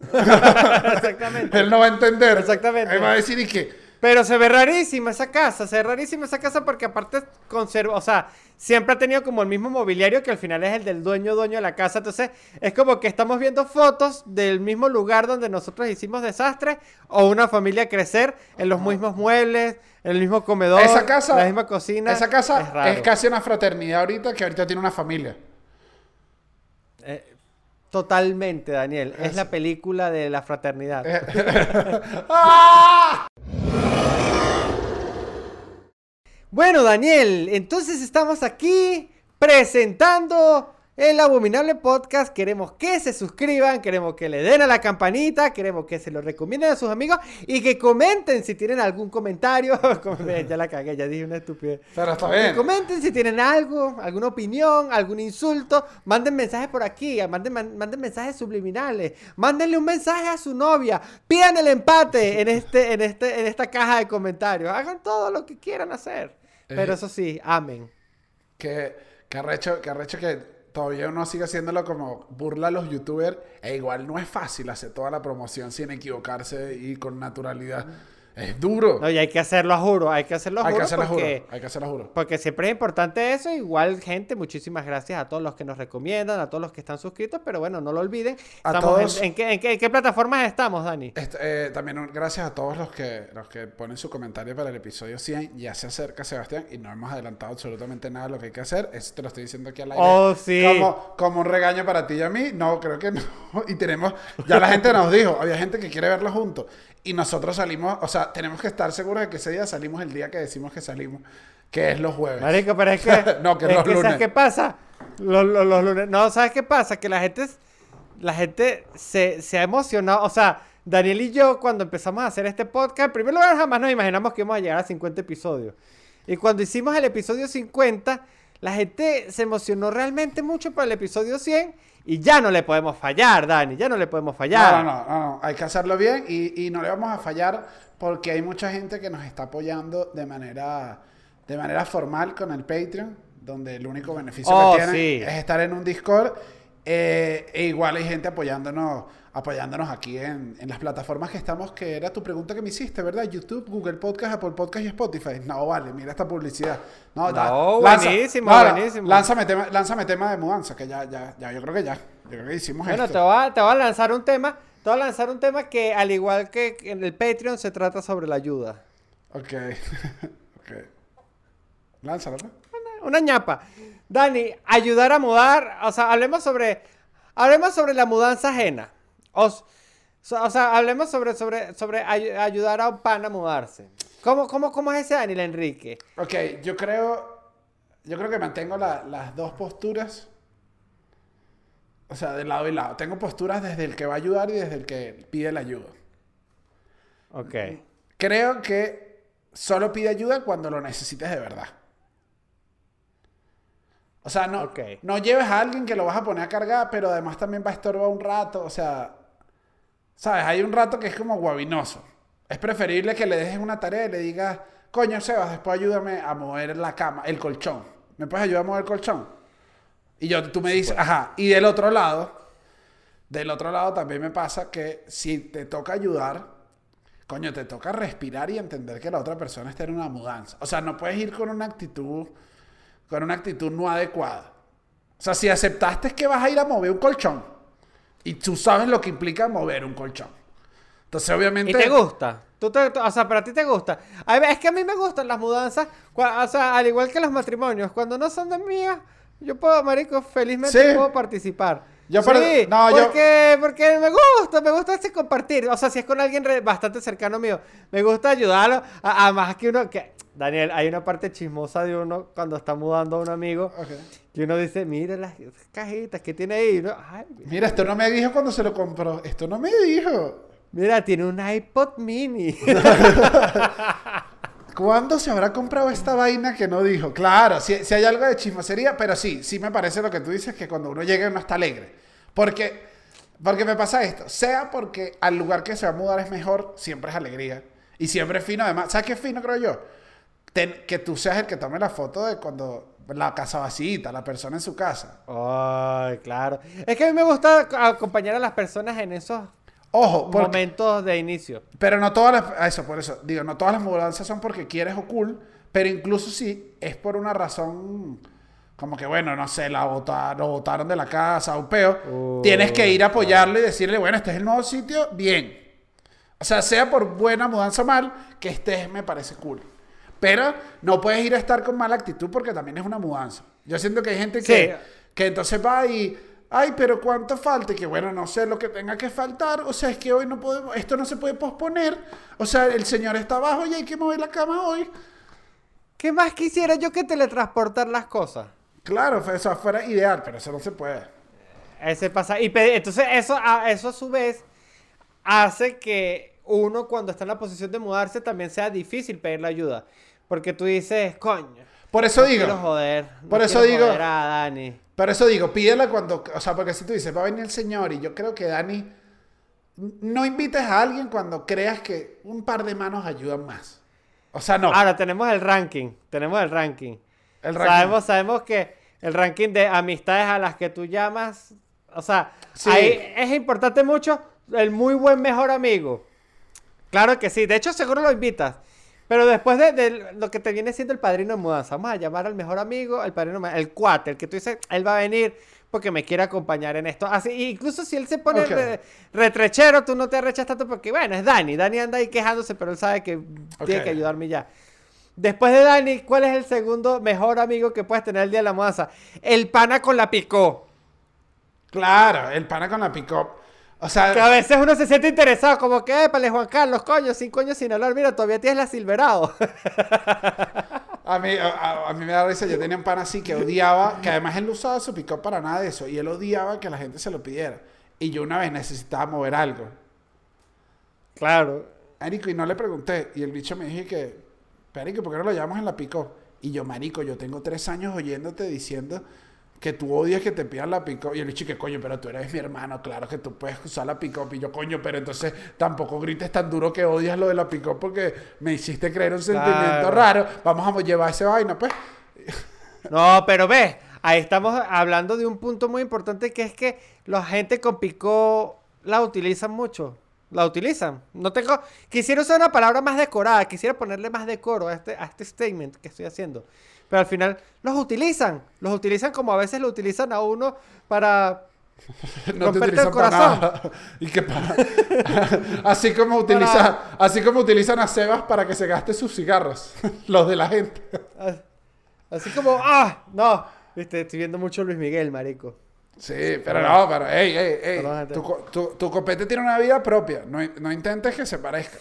[laughs] Exactamente. Él no va a entender. Exactamente. Él va a decir, ¿y qué? Pero se ve rarísima esa casa. Se ve rarísima esa casa porque aparte conserva, o sea, siempre ha tenido como el mismo mobiliario que al final es el del dueño, dueño de la casa. Entonces, es como que estamos viendo fotos del mismo lugar donde nosotros hicimos desastre o una familia crecer en los mismos muebles, en el mismo comedor, Esa casa, la misma cocina. esa casa es, es casi una fraternidad ahorita que ahorita tiene una familia. Eh, totalmente, Daniel. Es la película de la fraternidad. [laughs] ¡Ah! Bueno, Daniel, entonces estamos aquí presentando el abominable podcast. Queremos que se suscriban, queremos que le den a la campanita, queremos que se lo recomienden a sus amigos y que comenten si tienen algún comentario. [laughs] Ya la cagué, ya dije una estupidez. Pero está Que bien. comenten si tienen algo, alguna opinión, algún insulto. Manden mensajes por aquí, manden, man- manden mensajes subliminales. Mándenle un mensaje a su novia. Pidan el empate en, este, en, este, en esta caja de comentarios. Hagan todo lo que quieran hacer. Pero Eh. eso sí, amen. Que, que arrecho, que arrecho que todavía uno sigue haciéndolo como burla a los youtubers. E igual no es fácil hacer toda la promoción sin equivocarse y con naturalidad. Es duro. No, y hay que hacerlo juro, hay que hacerlo a hay juro que hacerlo porque, juro. Hay que hacerlo juro. porque siempre es importante eso. Igual, gente, muchísimas gracias a todos los que nos recomiendan, a todos los que están suscritos, pero bueno, no lo olviden. A Estamos en- todos- en, qué, en qué- en qué plataformas estamos, Dani? Este, eh, también gracias a todos los que, los que ponen su comentario para el episodio 100. Ya se acerca Sebastián y no hemos adelantado absolutamente nada de lo que hay que hacer. Eso te lo estoy diciendo aquí al aire. Oh, sí. Como, como un regaño para ti y a mí. No, creo que no. [laughs] Y tenemos, ya la gente nos dijo, había gente que quiere verlo juntos. Y nosotros salimos, o sea, tenemos que estar seguros de que ese día salimos el día que decimos que salimos, que es los jueves. Marico, pero es que. [laughs] No, que es los que, lunes. ¿Sabes qué pasa? Los, los- los lunes. No, ¿sabes qué pasa? Que la gente. La gente se, se ha emocionado. O sea, Daniel y yo, cuando empezamos a hacer este podcast, en primer lugar, jamás nos imaginamos que íbamos a llegar a 50 episodios. Y cuando hicimos el episodio 50, la gente se emocionó realmente mucho por el episodio 100. Y ya no le podemos fallar, Dani. Ya no le podemos fallar. No, no, no, no, hay que hacerlo bien y, y no le vamos a fallar porque hay mucha gente que nos está apoyando de manera, de manera formal con el Patreon, donde el único beneficio Oh, que tienen sí. es estar en un Discord. Eh, e igual hay gente apoyándonos, apoyándonos aquí en, en las plataformas que estamos, que era tu pregunta que me hiciste, ¿verdad? YouTube, Google Podcast, Apple Podcast y Spotify. No, vale, mira esta publicidad. No, da- No, lanza- buenísimo, no, no, buenísimo. Lánzame tema, lánzame tema de mudanza, que ya, ya, ya, yo creo que ya. Yo creo que hicimos Bueno, esto. te voy, a, te voy a lanzar un tema. Te voy a lanzar un tema que, al igual que en el Patreon, se trata sobre la ayuda. Ok. [laughs] ok. Lánzalo, pues. Una ñapa. Dani, ayudar a mudar. O sea, hablemos sobre. Hablemos sobre la mudanza ajena. O, sea, hablemos sobre, sobre, sobre ay- ayudar a un pan a mudarse. ¿Cómo, cómo, cómo es ese Daniel Enrique? Ok, yo creo. Yo creo que mantengo la- las dos posturas. O sea, de lado y lado. Tengo posturas desde el que va a ayudar y desde el que pide la ayuda. Ok. Creo que solo pide ayuda cuando lo necesites de verdad. O sea, no, no lleves a alguien que lo vas a poner a cargar, pero además también va a estorbar un rato. O sea, ¿sabes? Hay un rato que es como guabinoso. Es preferible que le dejes una tarea y le digas, coño, Sebas, después ayúdame a mover la cama, el colchón. ¿Me puedes ayudar a mover el colchón? Y yo, tú me dices, ajá. Y del otro lado, del otro lado también me pasa que si te toca ayudar, coño, te toca respirar y entender que la otra persona está en una mudanza. O sea, no puedes ir con una actitud, con una actitud no adecuada. O sea, si aceptaste que vas a ir a mover un colchón y tú sabes lo que implica mover un colchón. Entonces, obviamente... ¿Y te gusta? ¿Tú te- o sea, para ti te gusta. A ver, es que a mí me gustan las mudanzas. O sea, al igual que los matrimonios, cuando no son de mías, yo puedo, marico, felizmente Sí. puedo participar. Yo sí, par- no, yo- porque, porque me gusta, me gusta ese compartir. O sea, si es con alguien re- bastante cercano mío, me gusta ayudarlo. Además que uno, que, Daniel, hay una parte chismosa de uno cuando está mudando a un amigo, Ok. que uno dice, mira las cajitas que tiene ahí. ¿no? Ay, Mira, esto no me dijo cuando se lo compró. Esto no me dijo. mira, tiene un iPod mini. [laughs] [laughs] ¿Cuándo se habrá comprado esta vaina que no dijo? Claro, si, si hay algo de chismosería, pero sí, sí me parece lo que tú dices, que cuando uno llega uno está alegre. Porque, porque me pasa esto, sea porque al lugar que se va a mudar es mejor, siempre es alegría. Y siempre es fino, además, ¿sabes qué es fino, creo yo? Que tú seas el que tome la foto de cuando la casa vacita, la persona en su casa. Ay, claro. Es que a mí me gusta ac- acompañar a las personas en esos Ojo, porque, momentos de inicio. Pero no todas las... a Eso, por eso. Digo, no todas las mudanzas son porque quieres o cool. Pero incluso si es por una razón... Como que, bueno, no sé, la bota- lo botaron de la casa o peo. Tienes que ir a apoyarle y decirle, bueno, este es el nuevo sitio, bien. O sea, sea por buena mudanza o mal, que estés me parece cool. Pero no puedes ir a estar con mala actitud porque también es una mudanza. Yo siento que hay gente que, Sí. que entonces va y, ay, pero ¿cuánto falta? Y que bueno, no sé lo que tenga que faltar. O sea, es que hoy no podemos, esto no se puede posponer. O sea, el señor está abajo y hay que mover la cama hoy. ¿Qué más quisiera yo que teletransportar las cosas? Claro, eso fuera ideal, pero eso no se puede. Ese pasa. Y entonces eso a, eso a su vez hace que uno cuando está en la posición de mudarse también sea difícil pedirle ayuda. Porque tú dices, coño. Por eso no digo, quiero joder. no por eso digo- joder a Dani. Por eso digo, pídela cuando, o sea, porque si tú dices, va a venir el señor y yo creo que Dani, no invites a alguien cuando creas que un par de manos ayudan más. O sea, no. Ahora tenemos el ranking. Tenemos el ranking. El ranking. Sabemos, sabemos que el ranking de amistades a las que tú llamas. O sea, Sí. ahí es importante mucho el muy buen mejor amigo. Claro que sí. De hecho, seguro lo invitas. Pero después de, de lo que te viene siendo el padrino de mudanza, vamos a llamar al mejor amigo, al padrino de mudanza, el cuate, el que tú dices, él va a venir porque me quiere acompañar en esto. Así, incluso si él se pone Ok. re- retrechero, tú no te arrechas tanto porque, bueno, es Dani. Dani anda ahí quejándose, pero él sabe que tiene que ayudarme ya. Después de Dani, ¿cuál es el segundo mejor amigo que puedes tener el día de la mudanza? El pana con la picó. Claro, el pana con la pick-up. O sea, Que a veces uno se siente interesado, como que, épale, Juan Carlos, coño, cinco años sin hablar, mira, todavía tienes la Silverado. [laughs] A mí, a, mí me da risa, yo tenía un pan así que odiaba, que además él no usaba su pick para nada de eso, y él odiaba que la gente se lo pidiera. Y yo una vez necesitaba mover algo. claro. Marico, y no le pregunté, y el bicho me dije que, Marico, ¿por qué no lo llevamos en la pick Y yo, Marico, yo tengo tres años oyéndote diciendo que tú odias que te pidan la pick Y el bicho, que coño, pero tú eres mi hermano, claro que tú puedes usar la pick Y yo, coño, pero entonces tampoco grites tan duro que odias lo de la pick porque me hiciste creer un sentimiento Claro. raro. Vamos a llevar esa vaina, pues. [laughs] No, pero ves, ahí estamos hablando de un punto muy importante que es que la gente con picó la utilizan mucho. La utilizan. No tengo. Quisiera usar una palabra más decorada, quisiera ponerle más decoro a este, a este statement que estoy haciendo. Pero al final los utilizan. Los utilizan como a veces lo utilizan a uno para. [laughs] No te el utilizan para corazón. nada. [laughs] Y que para... [laughs] así como utiliza, así como utilizan a Sebas para que se gaste sus cigarros, los de la gente. Así como. ¡Ah! No. Viste, estoy viendo mucho Luis Miguel, marico. Sí, pero no, pero ey, ey, ey. Tu, tu- tu copete tiene una vida propia. No, no intentes que se parezca.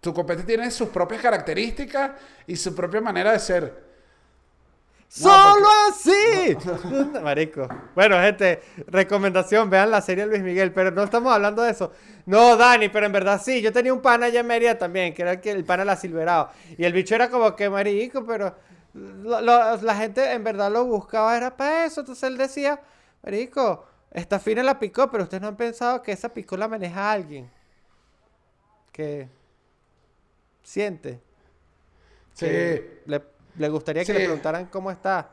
Tu copete tiene sus propias características y su propia manera de ser. ¡Solo así! [laughs] Marico. Bueno, gente, recomendación, vean la serie Luis Miguel, pero no estamos hablando de eso. No, Dani, pero en verdad sí. Yo tenía un pana allá en Mérida también, que era el, que, el pana la Silverado. Y el bicho era como que marico, pero lo- lo- la gente en verdad lo buscaba, era para eso. Entonces él decía, marico, esta fina la picó, pero ustedes no han pensado que esa picó la maneja alguien. Que siente. Sí. le, le gustaría que Sí. le preguntaran cómo está.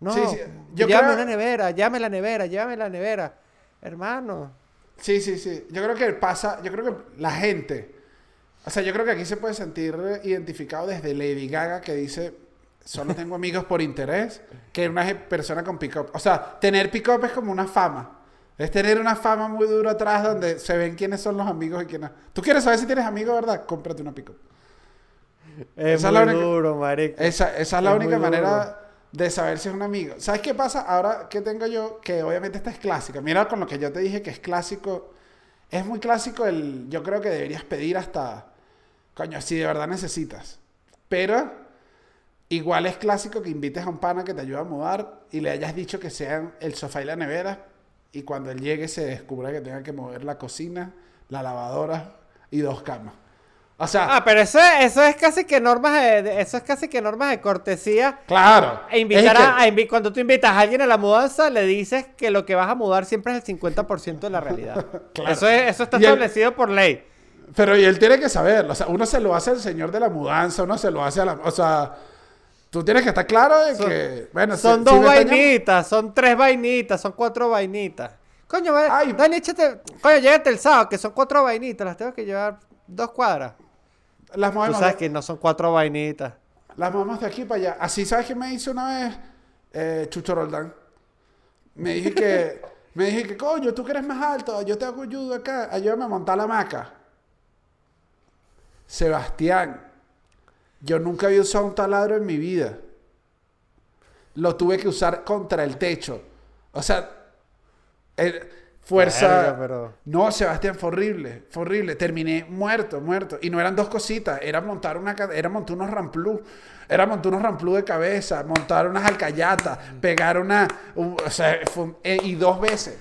No, Sí, sí. Yo llame creo- a la nevera, llame a la nevera, llame a la nevera. Hermano. Sí, sí, sí. Yo creo que pasa, yo creo que la gente, o sea, yo creo que aquí se puede sentir identificado desde Lady Gaga que dice, solo tengo amigos por interés, que una persona con pick-up. O sea, tener pick-up es como una fama. Es tener una fama muy dura atrás donde se ven quiénes son los amigos y quiénes no. Tú quieres saber si tienes amigos, ¿verdad? Cómprate una pick-up. Es Esa es muy la única- duro, marico. Esa, esa es la Es única manera de saber si es un amigo. ¿Sabes qué pasa? Ahora que tengo yo, que obviamente esta es clásica. Mira con lo que yo te dije que es clásico. Es muy clásico el... Yo creo que deberías pedir hasta... Coño, si de verdad necesitas. Pero igual es clásico que invites a un pana que te ayude a mudar y le hayas dicho que sean el sofá y la nevera y cuando él llegue se descubra que tenga que mover la cocina, la lavadora y dos camas. O sea, Ah, pero eso, eso es casi que normas de, eso es casi que normas de cortesía. claro. E invitar Es que- a, invi- cuando tú invitas a alguien a la mudanza, le dices que lo que vas a mudar siempre es el 50% de la realidad. [laughs] Claro. Eso, es- eso está Y establecido por ley. Pero y él tiene que saberlo. O sea, uno se lo hace al señor de la mudanza, uno se lo hace a la. O sea, tú tienes que estar claro de Son- que. Bueno, Son si dos vainitas, son tres vainitas, son cuatro vainitas. Coño, Ay. Dani, échate. Coño, llégate el sábado, que son cuatro vainitas, las tengo que llevar dos cuadras. Las Tú sabes de, que no son cuatro vainitas. las movemos de aquí para allá. Así, ¿sabes qué me hizo una vez? Eh, Chucho Roldán. Me dije que. [laughs] me dije que, coño, tú que eres más alto, yo te hago ayuda acá, ayúdame a montar la hamaca. Sebastián, yo nunca había usado un taladro en mi vida. Lo tuve que usar contra el techo. O sea, eh, fuerza. Verga, pero- No, Sebastián, fue horrible, fue horrible. Terminé muerto, muerto. Y no eran dos cositas, era montar una, era montar unos ramplú, era montar unos ramplú de cabeza, montar unas alcayatas, pegar una, un- o sea, fue eh, y dos veces.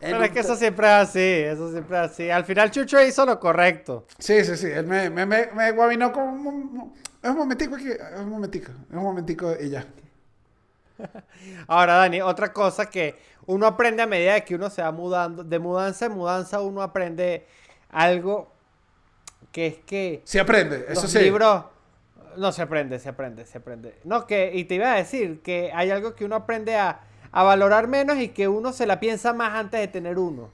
En Pero es que eso siempre es así, eso siempre es así. Al final Chucho hizo lo correcto. Sí, sí, sí. Él me, me, me, me guabinó con un, un- es un momentico aquí, es un momentico, es un momentico y ya. [laughs] Ahora, Dani, otra cosa que uno aprende a medida de que uno se va mudando, de mudanza en mudanza, uno aprende algo que es que Sí aprende, eso los sí. libros no se aprende, se aprende, se aprende. No, que, y te iba a decir que hay algo que uno aprende a, a valorar menos y que uno se la piensa más antes de tener uno,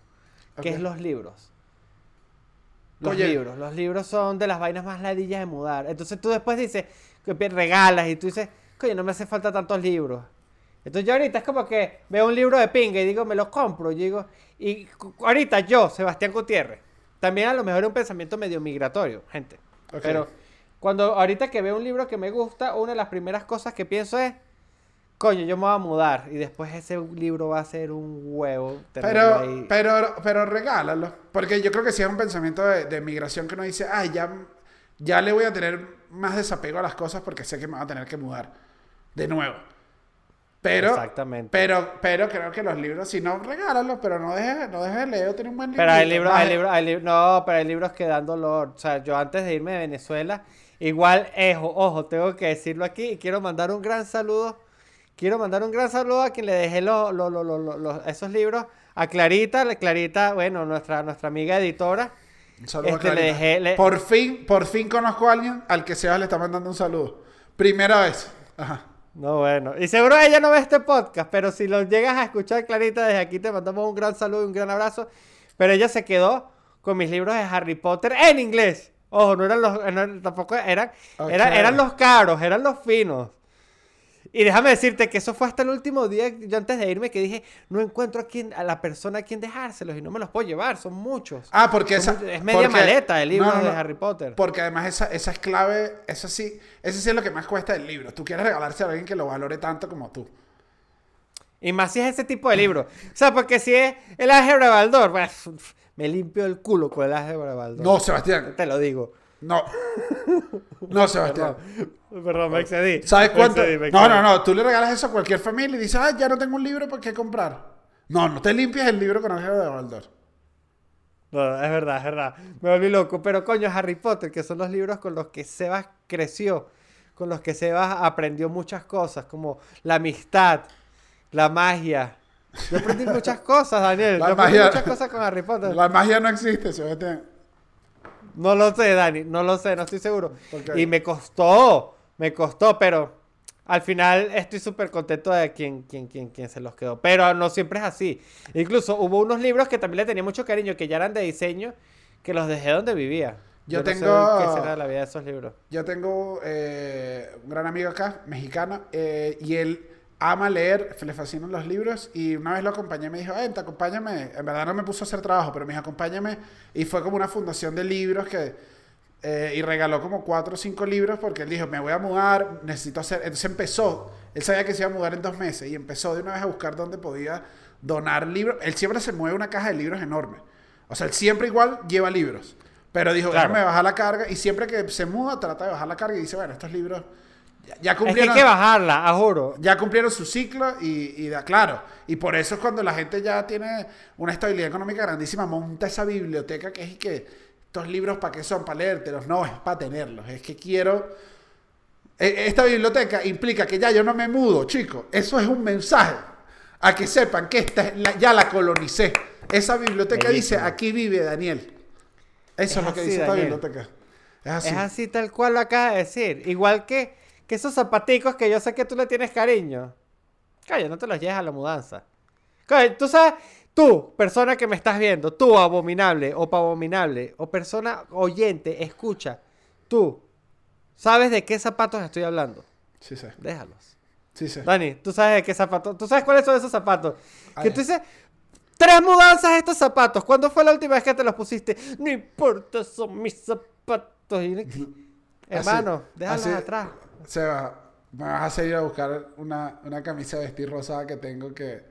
que es los libros. Los Oye. libros. Los libros son de las vainas más ladillas de mudar. Entonces tú después dices, que regalas y tú dices, coño, no me hace falta tantos libros. Entonces yo ahorita es como que veo un libro de pinga y digo, me lo compro. Y digo, y ahorita yo, Sebastián Gutiérrez, también a lo mejor es un pensamiento medio migratorio, gente. Ok. Pero cuando ahorita que veo un libro que me gusta, una de las primeras cosas que pienso es, coño, yo me voy a mudar y después ese libro va a ser un huevo. Pero, ahí. pero, pero regálalo. Porque yo creo que sí es un pensamiento de, de migración que uno dice, ay, ya, ya le voy a tener más desapego a las cosas porque sé que me va a tener que mudar de nuevo. Pero, Exactamente. pero, pero creo que los libros, si no, regálalos, pero no dejes, no dejes de leer, tiene un buen libro. Pero hay libros, hay libros, hay libros, no, pero hay libros que dan dolor. O sea, yo antes de irme de Venezuela, igual, ojo, ojo, tengo que decirlo aquí y quiero mandar un gran saludo. Quiero mandar un gran saludo a quien le dejé los- los- los- esos libros. A Clarita, la Clarita, bueno, nuestra, nuestra amiga editora. Un saludo a Este, le Clarita. dejé- le- Por fin, por fin conozco a alguien al que Sebas le está mandando un saludo. Primera vez. Ajá. No, bueno. Y seguro ella no ve este podcast, pero si lo llegas a escuchar, Clarita, desde aquí te mandamos un gran saludo y un gran abrazo. Pero ella se quedó con mis libros de Harry Potter en inglés. Ojo, no eran los, no, tampoco eran, eran, eran los caros, eran los finos. Y déjame decirte que eso fue hasta el último día, yo antes de irme, que dije, no encuentro a, quién, a la persona a quien dejárselos y no me los puedo llevar, son muchos. Ah, porque Son esa. es media porque- maleta No, no, de. Harry Potter. Porque además esa, esa es clave, eso sí, eso sí es lo que más cuesta del libro. Tú quieres regalarse a alguien que lo valore tanto como tú. Y más si es ese tipo de libro. O sea, porque si es el álgebra de Baldor, pues, [laughs] me limpio el culo con el álgebra de Baldor. No, Sebastián. Te lo digo. No. No, [laughs] Sebastián. Perdón, me excedí. ¿Sabes Me cuánto? excedí, me No, excedí. no, no. Tú le regalas eso a cualquier familia y dices, ah, ya no tengo un libro por qué comprar. No, no te limpias el libro con álgebra de Baldor. No, es verdad, es verdad. Me volví loco. Pero coño, Harry Potter, que son los libros con los que Sebas creció, con los que Sebas aprendió muchas cosas, como la amistad, la magia. Yo aprendí muchas cosas, Daniel. La Yo aprendí magia- muchas cosas con Harry Potter. La magia no existe, Sebastián. No lo sé, Dani, no lo sé, no estoy seguro. Y me costó, me costó, pero al final estoy súper contento de quien, quien, quien, quien se los quedó. Pero no siempre es así. Incluso hubo unos libros que también le tenía mucho cariño, que ya eran de diseño, que los dejé donde vivía. Yo no sé tengo- qué será la vida de esos libros. Yo tengo eh, un gran amigo acá, mexicano, eh, y él ama leer, le fascinan los libros, y una vez lo acompañé y me dijo, vente, acompáñame. En verdad no me puso a hacer trabajo, pero me dijo, acompáñame, y fue como una fundación de libros que... eh, y regaló como cuatro o cinco libros porque él dijo, me voy a mudar, necesito hacer... Entonces empezó, él sabía que se iba a mudar en dos meses, y empezó de una vez a buscar dónde podía donar libros. Él siempre se mueve una caja de libros enorme. O sea, él siempre igual lleva libros. Pero dijo, Claro. déjame bajar la carga. Y siempre que se muda, trata de bajar la carga y dice, bueno, estos libros ya, ya Es que hay cumplieron, que bajarla, a juro. ya cumplieron su ciclo y, y da claro. Y por eso es cuando la gente ya tiene una estabilidad económica grandísima, monta esa biblioteca que es que estos libros para qué son, para leértelos. No, es para tenerlos. Es que quiero... E- Esta biblioteca implica que ya yo no me mudo, chicos. Eso es un mensaje. A que sepan que esta es la- ya la colonicé. Esa biblioteca dice, Bellísimo. aquí vive Daniel. Eso es, Es lo que así, dice esta Daniel. biblioteca. Es así. Es así tal cual lo acabas de decir. Igual que, que esos zapaticos que yo sé que tú le tienes cariño. Calla, no te los lleves a la mudanza. Calla, tú sabes, tú, persona que me estás viendo, tú, abominable o abominable, o persona oyente, escucha, tú, ¿sabes de qué zapatos estoy hablando? Sí, sí. Déjalos. Sí, sí. Dani, tú sabes de qué zapatos, tú sabes cuáles son esos zapatos. Ay. Que tú dices, tres mudanzas estos zapatos. ¿Cuándo fue la última vez que te los pusiste? No importa, son mis zapatos. Hermano, déjalos así- atrás. Seba, me vas a hacer ir a buscar una, una camisa de vestir rosada que tengo que,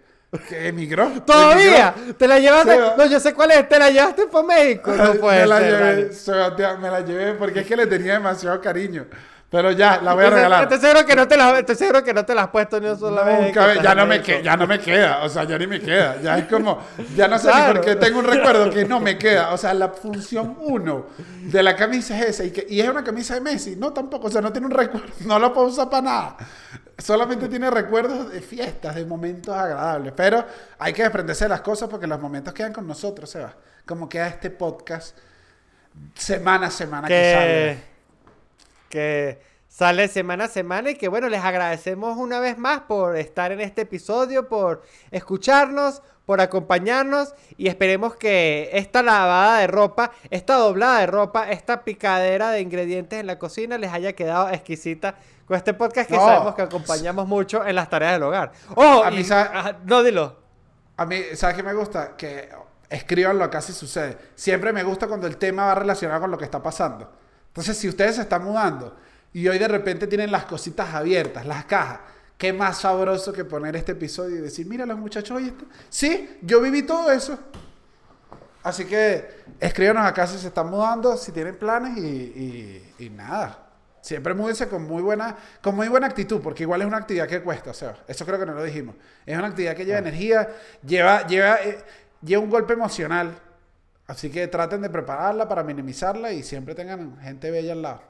que emigró. ¿Todavía? ¿Te la llevaste? No, yo sé cuál es. ¿Te la llevaste para México? No puede me la ser, llevé. Sebastián, me la llevé porque es que le tenía demasiado cariño. Pero ya, la voy a regalar. Estoy seguro que no te las, estoy seguro que no te las has puesto ni una sola vez. Nunca, ya, no me que- ya no me queda, o sea, ya ni me queda. Ya es como, ya no sé Claro. ni por qué tengo un recuerdo que no me queda. O sea, la función uno de la camisa es esa. Y, que, y es una camisa de Messi. No, tampoco. O sea, no tiene un recuerdo. No lo puedo usar para nada. Solamente tiene recuerdos de fiestas, de momentos agradables. Pero hay que desprenderse de las cosas porque los momentos quedan con nosotros, Seba. Como queda este podcast semana a semana que, que, sale. Que sale semana a semana y que bueno, les agradecemos una vez más por estar en este episodio, por escucharnos, por acompañarnos y esperemos que esta lavada de ropa, esta doblada de ropa, esta picadera de ingredientes en la cocina les haya quedado exquisita con este podcast que No. sabemos que acompañamos mucho en las tareas del hogar. ¡Oh! A mí y- ajá, no, dilo. A mí, ¿sabes qué me gusta? Que escriban lo que casi sucede. Siempre me gusta cuando el tema va relacionado con lo que está pasando. Entonces, si ustedes se están mudando y hoy de repente tienen las cositas abiertas, las cajas, qué más sabroso que poner este episodio y decir, mira, los muchachos hoy están... Sí, yo viví todo eso. Así que escríbanos acá si se están mudando, si tienen planes y, y- y nada. Siempre múdense con muy buena, con muy buena actitud, porque igual es una actividad que cuesta, o sea, eso creo que no lo dijimos. Es una actividad que lleva energía, lleva, lleva, eh, lleva un golpe emocional. Así que traten de prepararla para minimizarla y siempre tengan gente bella al lado.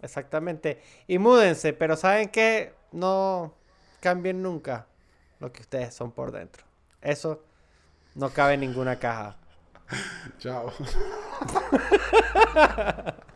Exactamente. Y múdense, pero ¿saben qué? No cambien nunca lo que ustedes son por dentro. Eso no cabe en ninguna caja. [laughs] Chao. [laughs]